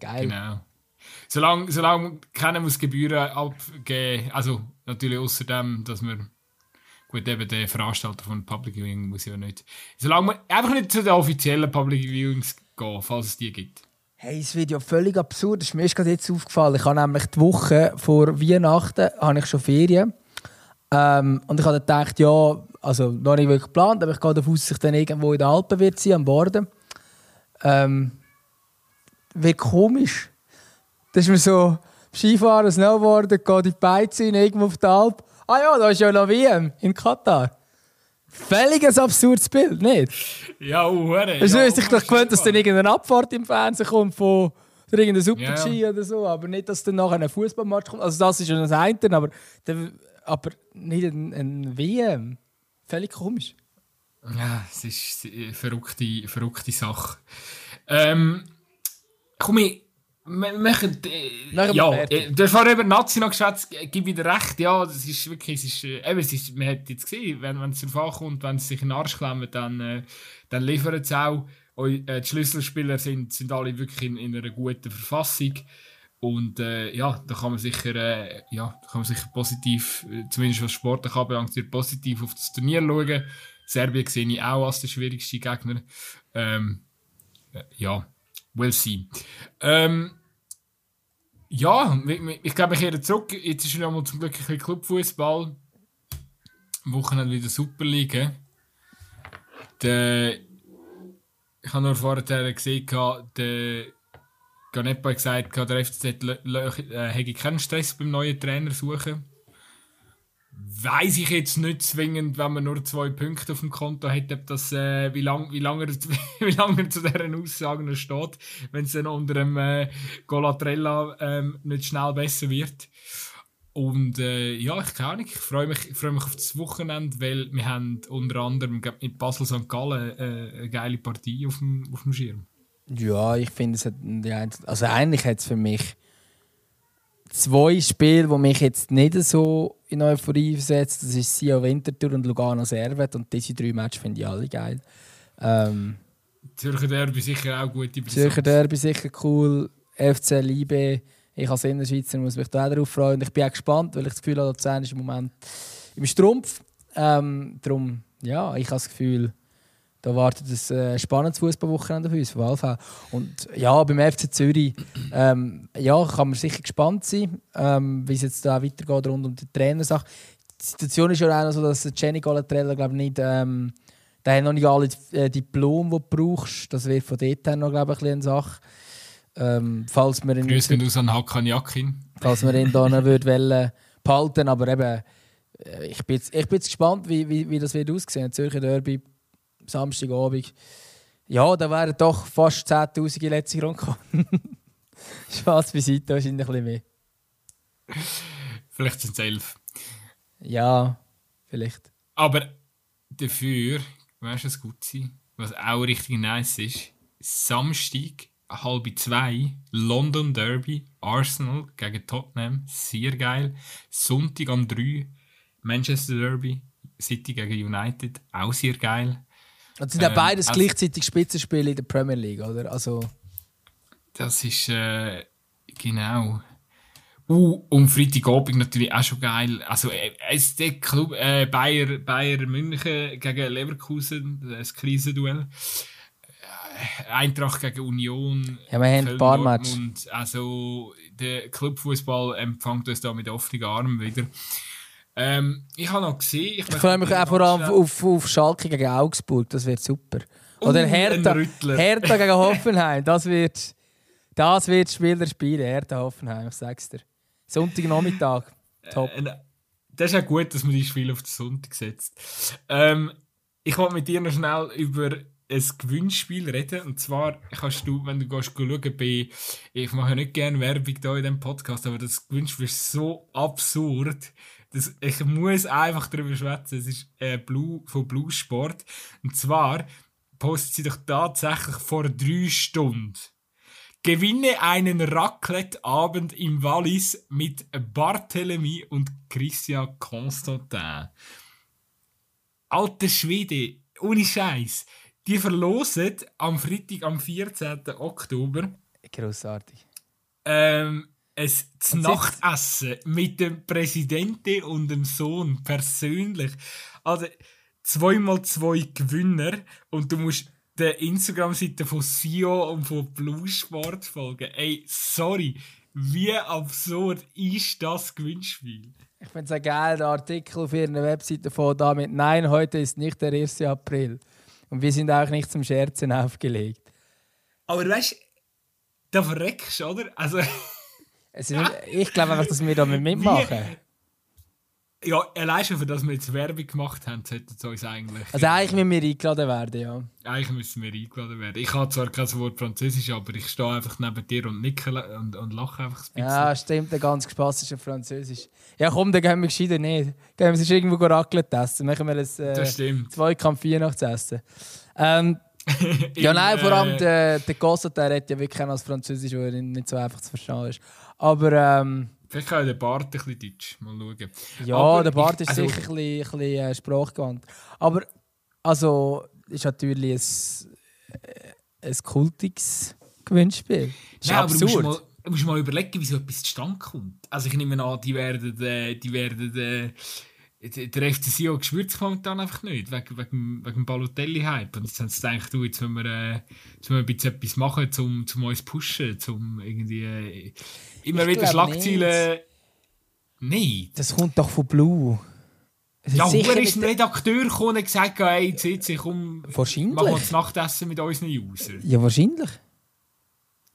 Geil. Genau. Solange, solange keiner muss Gebühren abgeben, also natürlich außerdem, dass man gut eben der Veranstalter von Public Viewing muss ja nicht, solange man einfach nicht zu den offiziellen Public Viewings gehen, falls es die gibt. Hey, das Video völlig absurd. Das ist mir gerade jetzt aufgefallen. Ich habe nämlich die Woche vor Weihnachten habe ich schon Ferien. Ähm, und ich habe gedacht, ja, also noch nicht wirklich geplant, aber ich gehe davon aus, dass ich dann irgendwo in den Alpen wird sein, am Borden. Ähm, wie komisch. Das ist mir so, Skifahren, Snowboarden, gehe die Beize irgendwo auf die Alp. Ah ja, da ist ja noch WM in Katar. Völlig ein absurdes Bild, nicht? Ja, uhren. Also, ja, ich doch gewöhnt, dass dann irgendeine Abfahrt im Fernsehen kommt von irgendeiner Super-G ja. oder so, aber nicht, dass dann nachher ein Fußballmatch kommt. Also das ist schon das eine, aber, aber nicht ein, ein WM. Völlig komisch. Ja, es ist eine verrückte, verrückte Sache. Ähm, komm ich, wir machen, äh, ja, äh, du hast vorhin über Nazi noch geschätzt, gib wieder recht, ja, das ist wirklich, es ist, äh, eben, es ist, man hat jetzt gesehen, wenn, es darauf ankommt, wenn sie sich in den Arsch klemmen, dann, äh, dann liefern sie auch. Und, äh, die Schlüsselspieler sind, sind alle wirklich in, in einer guten Verfassung. Und äh, ja, da kann man sicher, äh, ja, da kann man sicher positiv, äh, zumindest was Sport anbelangt, positiv auf das Turnier schauen. Serbien sehe ich auch als der schwierigste Gegner. Ähm, äh, ja, we'll see. Ähm, ja, ich glaube, ich kehre zurück. Jetzt ist noch zum Glück ein bisschen Clubfußball. Wochenende wieder Superliga. Der, ich habe nur vorher gesehen, der Ganepa hat gesagt, der FCZ äh, hätte keinen Stress beim neuen Trainer suchen weiß ich jetzt nicht zwingend, wenn man nur zwei Punkte auf dem Konto hat, ob das, äh, wie lange wie lang er, lang er zu deren Aussagen steht, wenn es dann unter dem äh, Golatrella ähm, nicht schnell besser wird. Und äh, ja, ich kann nicht. Ich freue mich, freu mich auf das Wochenende, weil wir haben unter anderem mit Basel St. Gallen äh, eine geile Partie auf dem, auf dem Schirm. Ja, ich finde es hat, also eigentlich hat es für mich zwei Spiele, die mich jetzt nicht so in Euphorie versetzt. Das ist Sia Winterthur und Lugano Servet. Und diese drei Matches finde ich alle geil. Ähm, Zürcher Derby sicher auch gute Brisanz. Zürcher Derby sicher cool. FC Liebe. Ich als Innerschweizer muss mich da auch darauf freuen. Und ich bin auch gespannt, weil ich das Gefühl habe, Luzern ist im Moment im Strumpf. Ähm, darum, ja, ich habe das Gefühl, da wartet ein äh, spannendes Fußballwochenende auf uns, von Wahlfall. Und ja, beim FC Zürich ähm, ja, kann man sicher gespannt sein, ähm, wie es jetzt da weitergeht rund um die Trainersache. Die Situation ist ja auch so, dass Jenny Galatrella glaube nicht, ähm, der hat noch nicht alle äh, Diplom, die du brauchst. Das wird von dort her noch glaube ich, eine Sache. Ähm, falls wir ihn Grüß aus an Hakan Yakin. Falls wir ihn da noch wollen, behalten, aber eben, äh, ich bin jetzt, ich bin jetzt gespannt, wie, wie, wie das wird aussehen. Zürcher Derby Samstagabend. Ja, da wären doch fast 10.000 in letzte Runde gekommen. Spaß beiseite, wahrscheinlich ein bisschen mehr. Vielleicht sind es elf. Ja, vielleicht. Aber dafür, weißt du, was gut sein, was auch richtig nice ist, Samstag, halb zwei, London Derby, Arsenal gegen Tottenham, sehr geil. Sonntag am 3, Manchester Derby, City gegen United, auch sehr geil. Das sind ja ähm, beides also, gleichzeitig Spitzenspiele in der Premier League, oder? Also. Das ist äh, genau. Uh, und Freitagabend natürlich auch schon geil. Also, äh, der Club äh, Bayer, Bayer München gegen Leverkusen, das Krisenduell. Äh, Eintracht gegen Union. Ja, wir haben ein paar Matches. Also, der Clubfußball empfängt uns da mit offenen Armen wieder. Ähm, ich habe noch gesehen. Ich, ich freue mich auch vor allem auf, auf Schalke gegen Augsburg, das wird super. Oder uh, Hertha, Hertha gegen Hoffenheim, das wird, das wird Spieler spielen, Hertha Hoffenheim, ich sag's dir. Sonntagnachmittag, top. Äh, das ist ja gut, dass man die Spiele auf den Sonntag setzt. Ähm, ich wollte mit dir noch schnell über ein Gewinnspiel reden. Und zwar kannst du, wenn du gehst, schauen bei, ich mache ja nicht gerne Werbung hier in diesem Podcast, aber das Gewinnspiel ist so absurd. Das, ich muss einfach darüber schwätzen. Es ist äh, Blue, von Blue Sport. Und zwar postet sie doch tatsächlich vor drei Stunden. Gewinne einen Raclette-Abend im Wallis mit Barthélemy und Christian Constantin. Alter Schwede, ohne Scheiß. Die verlosen am Freitag, am 14. Oktober. Grossartig. Ähm, ein Nachtessen mit dem Präsidenten und dem Sohn persönlich. Also zweimal zwei Gewinner und du musst der Instagram-Seite von Sio und von Blue Sport folgen. Ey, sorry, wie absurd ist das Gewinnspiel? Ich finde es ein geiler Artikel auf ihrer Webseite von damit. Nein, heute ist nicht der 1. April. Und wir sind auch nicht zum Scherzen aufgelegt. Aber weißt du, da verreckst du, oder? Also. also ich glaube einfach, dass wir da mitmachen. Wie, ja, allein schon für das wir jetzt Werbung gemacht haben, sollten sie uns eigentlich. Also eigentlich müssen wir eingeladen werden, ja. Eigentlich müssen wir eingeladen werden. Ich habe zwar kein Wort Französisch, aber ich stehe einfach neben dir und nicke und, und lache einfach ein bisschen. Ja, stimmt, der ganz spaßische Französisch. Ja komm, dann gehen wir gescheiter nicht. Gehen wir sonst irgendwo Raclette essen. Machen wir ein äh, das stimmt. Zweikampf Weihnachtsessen. Ähm, ja, nein, vor allem äh, der, der Gossat, der redet ja wirklich als Französisch, weil er nicht so einfach zu verstehen ist. Aber ähm, Vielleicht kann der Bart ein bisschen Deutsch. Mal schauen. Ja, Aber der Bart ich, ist also, sicher ein bisschen, ein bisschen äh, sprachgewandt. Aber also ist natürlich ein, äh, ein kultiges Gewinnspiel. Ist Nein, absurd. Aber du musst, mal, musst mal überlegen, wie so etwas zustande kommt. Also ich nehme an, die werden, äh, die werden äh, der FC Sion spürt sich momentan einfach nicht, wegen, wegen, wegen dem Balotelli-Hype. Und jetzt haben sie gedacht, du, jetzt müssen wir, äh, jetzt müssen wir ein bisschen etwas machen, um, um uns zu pushen, um irgendwie äh, immer ich wieder Schlagzeilen... Nein. Das kommt doch von Blue. Ja, woher ist ein Redakteur gekommen und gesagt, hey, CC, komm, wahrscheinlich. machen wir das Nachtessen mit unseren Usern. Ja, wahrscheinlich.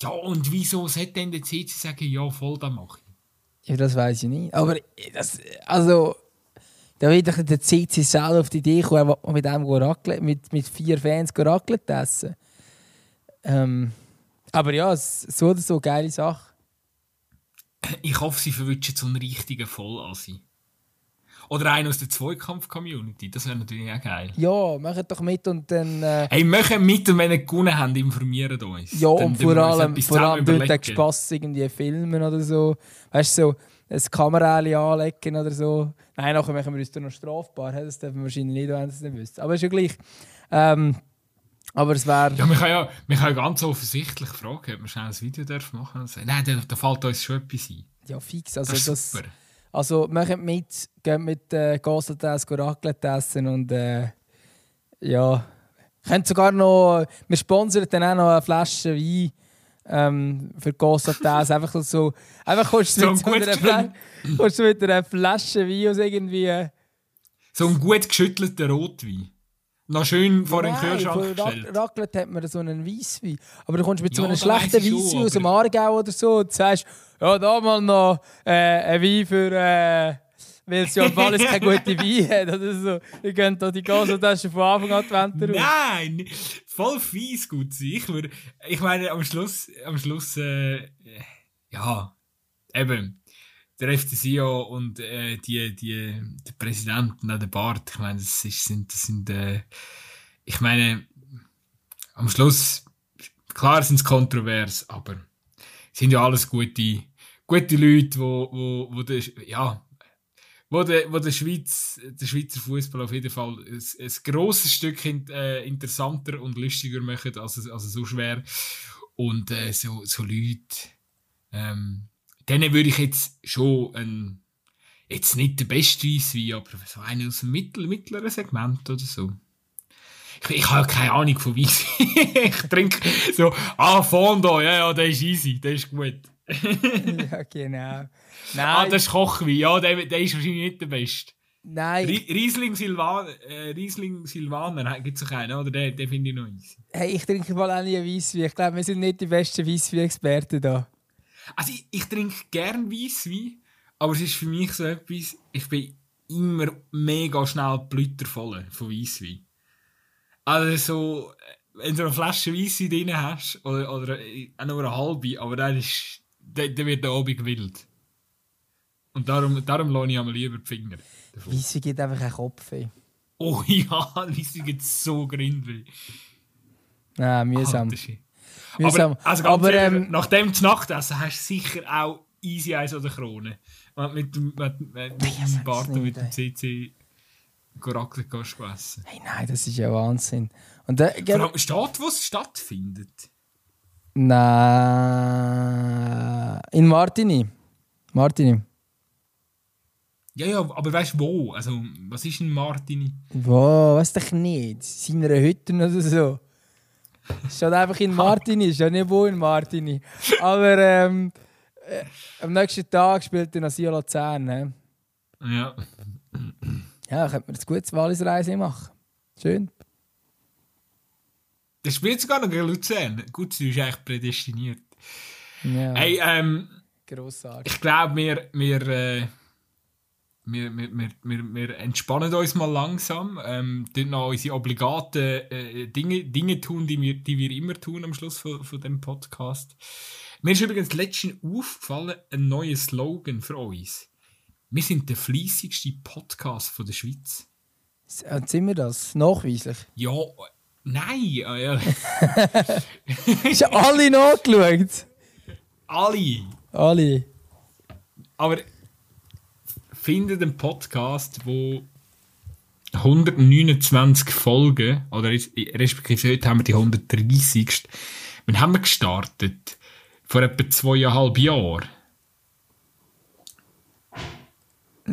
Ja, und wieso sollte denn der CC sagen, ja, voll, das mache ich? Ja, das weiß ich nicht. Aber, das, also... Da wird doch der CC selber auf die Idee kommen, mit dem Raclette, mit, mit vier Fans Raclette essen. Ähm, aber ja, so oder so, geile Sache. Ich hoffe, sie verwünschen so einen richtigen Vollasi. Oder einen aus der Zweikampf-Community, das wäre natürlich auch geil. Ja, macht doch mit und dann... Äh... Hey, machen mit und wenn ihr gewonnen habt, informiert uns. Ja, dann, und vor allem, vor allem dort den Spass irgendwie filmen oder so. Weißt du, so ein Kameraeli anlegen oder so. Nein, nachher machen wir uns dann noch strafbar. Das dürfen wir wahrscheinlich nicht, wenn es nicht wüsste. Aber ist ja gleich. Ähm, aber es wäre... Ja, wir können ja, wir können ja ganz offensichtlich fragen, ob wir schnell ein Video dürfen machen dürfen. Nein, da, da fällt uns schon etwas ein. Ja, fix. Also das ist super. Also machen mit, gehen mit äh, Gasseltess, Raclette essen und äh, ja... Könnt sogar noch... Wir sponsern dann auch noch eine Flasche Wein ähm, für Gossatas. einfach so. Einfach kommst du so mit, so mit einer Flasche Wein aus irgendwie. Äh, so ein gut geschüttelter Rotwein. Noch schön vor den Kühlschrank gestellt. Raclette hat man so einen Weisswein. Aber du kommst mit ja, so einem schlechten Weisswein aus dem Aargau oder so und sagst, ja, da mal noch äh, ein Wein für... Äh, weil es ja im Fall keine gute Wein hat oder so. Ihr könnt da die Gasotasche von Anfang an die Wände raus. Nein! Voll fies gut sein. Ich, ich meine, am Schluss, am Schluss äh, ja, eben, der FCCO und äh, die, die, der Präsident und der Bart, ich meine, das, ist, sind, das sind, äh, ich meine, am Schluss, klar sind es kontrovers, aber sind ja alles gute, gute Leute, wo, wo, wo der, ja, wo der, wo der, Schweiz, der Schweizer Fußball auf jeden Fall ein, ein grosses Stück äh, interessanter und lustiger machen, als es, als es so schwer. Und äh, so, so Leute, ähm, denen würde ich jetzt schon ein, jetzt nicht der beste Weisswein, aber so einen aus dem mittel, mittleren Segment oder so. Ich, ich habe keine Ahnung von Weisswein. ich trinke so, ah, Fondo, ja, ja, der ist easy, der ist gut. Ja, genau. Nein. Ah, das ist Kochwein. Ja, der, der ist wahrscheinlich nicht der Beste. Nein. Riesling, Silvan äh, Riesling Silvaner gibt es auch einen, oder? Den, den finde ich noch easy. Hey, ich trinke mal auch nie Weisswein. Ich glaube, wir sind nicht die besten Weisswein-Experten da. Also, ich, ich trinke gerne Weisswein, aber es ist für mich so etwas, ich bin immer mega schnel blütervoll von Weisswein. Also so, wenn du eine Flasche Weisse drin hast, oder, oder auch nur eine halbe, aber dann, ist, dann, wird der Abend wild. Und darum, darum lohne ich einmal lieber die Finger. davon. Weisse gibt einfach einen Kopf. Ey. Oh ja, Weisse gibt so grindweh. Nein, mühsam. Shit. mühsam. Aber, also Aber, ehrlich, ähm, nachdem du Nachtessen hast du sicher auch easy Eis oder Krone. Wenn du mit dem, mit, mit, mit dem Bart und mit dem CC Gorakle kannst du essen. hey, nein, das ist ja Wahnsinn. Und dann, Vor allem steht, wo es stattfindet. Nein. In Martini. Martini. Ja, ja, aber weißt du wo? Also, was ist ein Martini? Wow, weiß doch nicht. Seiner Hütte oder so. Steht einfach in Martini, steht nicht wo in Martini. Aber ähm, äh, am nächsten Tag spielt er Sion Luzern. Ne? Ja. Ja, könnte man ein gutes Wallisreise machen. Schön. Das spielt sogar noch gegen Luzern. Gut, du bist eigentlich prädestiniert. Ja, Hey, ähm, grossartig. ich glaube, wir, wir, äh, wir, wir, wir, wir, wir entspannen uns mal langsam. Ähm, tun noch unsere obligaten äh, Dinge, Dinge tun, die wir, die wir immer tun am Schluss von, von dem Podcast. Mir ist übrigens letztens aufgefallen, ein neuer Slogan für uns. Wir sind der fleissigste Podcast von der Schweiz. Und sind wir das? Nachweislich. Ja, äh, nein, ah, ja. Ist ja alle nachgeschaut? alle. Alle. Aber findet einen Podcast, wo 129 Folgen, oder res- respektive heute haben wir die 130. Wann haben wir gestartet? Vor etwa zweieinhalb Jahren.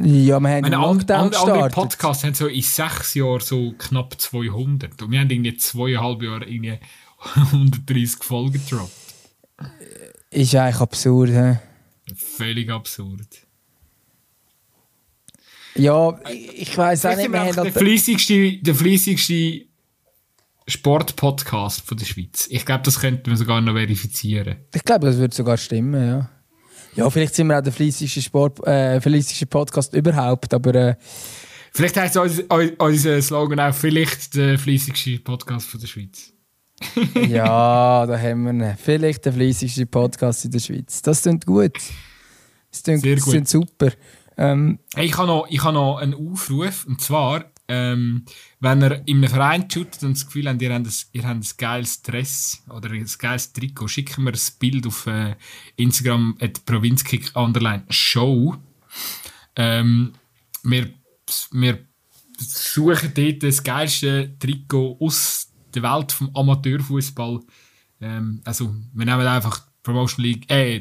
Ja, wir haben Meine an, Lockdown an, andere gestartet. Podcasts haben so in sechs Jahren so knapp 200. Und wir haben irgendwie zweieinhalb Jahre irgendwie 130 Folgen gedroppt. Ist eigentlich absurd. He? Völlig absurd. Ja, ich, weiß auch nicht, wir haben der fleissigste, der fleissigste Sportpodcast von der Schweiz. Ich glaube, das könnten wir sogar noch verifizieren. ich glaube, das würde sogar stimmen, ja. Ja, vielleicht sind wir auch der fleissigste Sport, äh, Podcast überhaupt, aber äh, Vielleicht heisst unser, Slogan auch vielleicht der fleissigste Podcast von der Schweiz. ja, da haben wir ihn. Vielleicht der fleissigste Podcast in der Schweiz. Das klingt gut. Das klingt, Sehr das gut. klingt super. Ähm, Hey, ich habe noch, ich habe noch einen Aufruf, und zwar, ähm, wenn ihr in einem Verein shootet und das Gefühl habt, ihr habt ein, ihr habt ein geiles Dress oder ein geiles Trikot, schickt mir ein Bild auf äh, Instagram at provinzkick show. Ähm, wir, wir suchen dort das geilste Trikot aus der Welt vom Amateurfußball. Ähm, also, wir nehmen einfach die Promotion League, äh,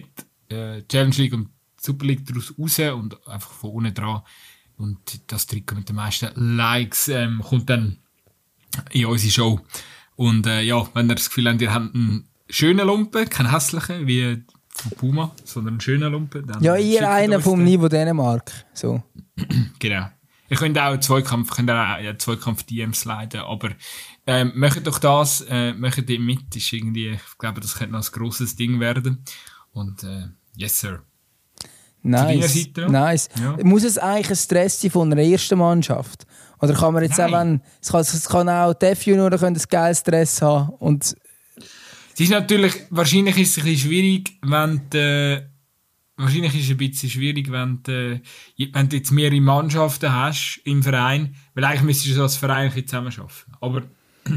die, äh, Challenge League und Super League daraus raus und einfach von unten dran. Und das Trikot mit den meisten Likes ähm, kommt dann in unsere Show. Und äh, ja, wenn ihr das Gefühl habt, ihr habt einen schönen Lumpen, keinen hässlichen wie von Puma, sondern einen schönen Lumpen, dann ja, ihr einer vom den. Niveau Dänemark. So. Genau. Ihr könnt auch Zweikampf, könnt auch ja, Zweikampf DMs leiten, aber ähm, macht doch das, äh, macht ihr mit, ist irgendwie, ich glaube, das könnte noch ein grosses Ding werden. Und äh, yes, sir. Nice. Seite nice. Ja. Muss es eigentlich ein Stress sein von einer ersten Mannschaft? Oder kann man jetzt Nein. auch, wenn, es kann, es kann auch Def Junior können ein geiles Stress haben und Es ist natürlich, wahrscheinlich ist es ein bisschen schwierig, wenn du, wahrscheinlich ist es ein bisschen schwierig, wenn du, wenn du jetzt mehrere Mannschaften hast im Verein, weil eigentlich müsstest du als Verein ein bisschen zusammenarbeiten. Aber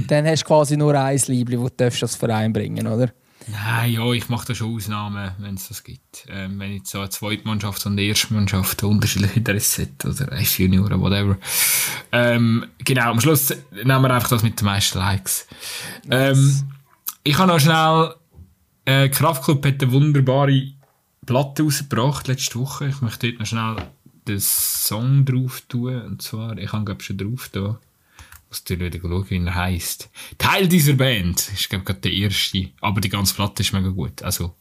dann hast du quasi nur ein Liebling, das du darfst als Verein bringen oder? Nein, ja, ich mache da schon Ausnahmen, wenn es das gibt. Ähm, wenn jetzt so eine Zweitmannschaft und eine Erstmannschaft unterschiedliche Interessen hat oder F Junior oder whatever. Ähm, genau, am Schluss nehmen wir einfach das mit den meisten Likes. Ähm, ich habe noch schnell, äh, Kraftclub hat eine wunderbare Platte rausgebracht letzte Woche. Ich möchte dort noch schnell den Song drauf tun. Und zwar, ich habe glaube schon drauf da. Wie er heisst. Teil dieser Band ist, glaube ich, gerade der erste. Aber die ganze Platte ist mega gut. Also,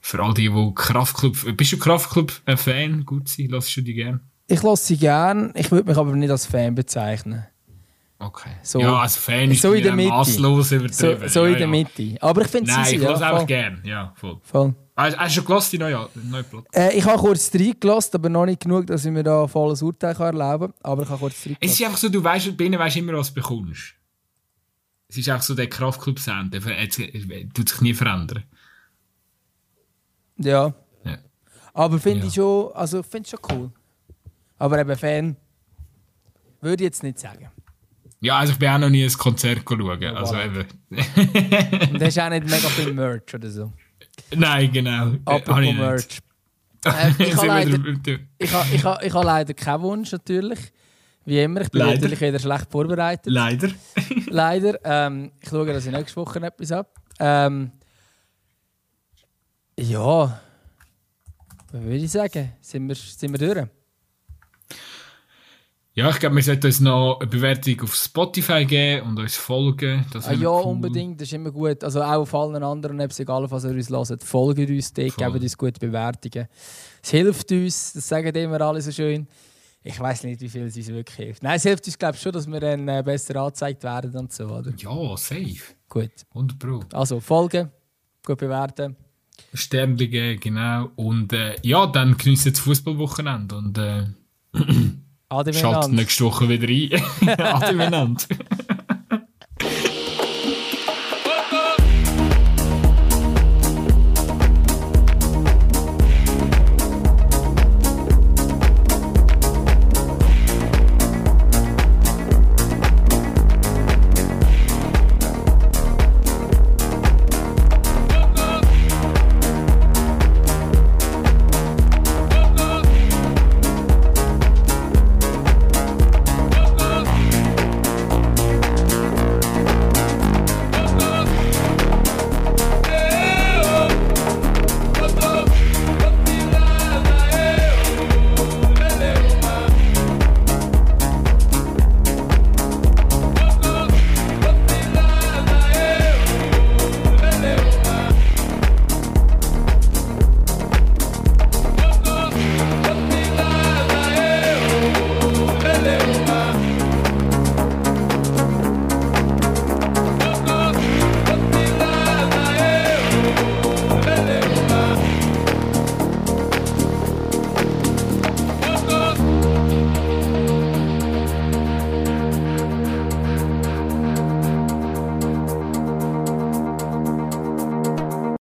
für all die, die Kraftclub, bist du Kraftclub-Fan? Gut sein, lassst du die gern? Ich lasse sie gern, ich würde mich aber nicht als Fan bezeichnen. Okay. So- ja, also Fan ist so in der Mitte. masslos So, übertrieben. so ja, in der. Mitte. Aber ich finde Nein, sie ich ja, lasse einfach voll. gern. Ja, voll. voll. Hast, hast du schon gelassen, die neue, neue Platte? Äh, ich habe kurz reingelassen, aber noch nicht genug, dass ich mir da volles Urteil kann erlauben kann. Aber ich habe kurz Es reingelassen. ist einfach so, du weißt, bei ihnen weißt immer, was du bekommst. Es ist auch so der Kraftclub-Sound, der äh, tut sich nie verändern. Ja. Ja. Aber finde Ja. ich schon, also finde schon cool. Aber eben Fan würde ich jetzt nicht sagen. Ja, also ich bin auch noch nie ein Konzert schauen. Also voilà. eben. Und hast auch nicht mega viel Merch oder so. Nein, genau. Äh, Apropos ich. Merch. Habe leider, der- ich habe, ich habe, ich habe leider keinen Wunsch, natürlich. Wie immer, ich bin Leider. natürlich wieder schlecht vorbereitet. Leider. Leider. Ähm, ich schaue, dass ich nächste Woche etwas habe. Ähm, ja, was würde ich sagen? Sind wir, sind wir durch? Ja, ich glaube, wir sollten uns noch eine Bewertung auf Spotify geben und uns folgen. Das Ah, ja, cool. unbedingt. Das ist immer gut. Also auch auf allen anderen Apps, egal was ihr uns hört, folgt uns dort, Voll. gebt uns gute Bewertungen. Es hilft uns, das sagen immer alle so schön. Ich weiß nicht, wie viel es uns wirklich hilft. Nein, es hilft uns, glaube ich, schon, dass wir dann äh, besser angezeigt werden und so, oder? Ja, safe. Gut. 100 Pro. Also folgen, gut bewerten. Sternchen geben, genau. Und äh, ja, dann geniessen das Fußballwochenende und äh, Ade schaltet nächste Woche wieder ein. Ade.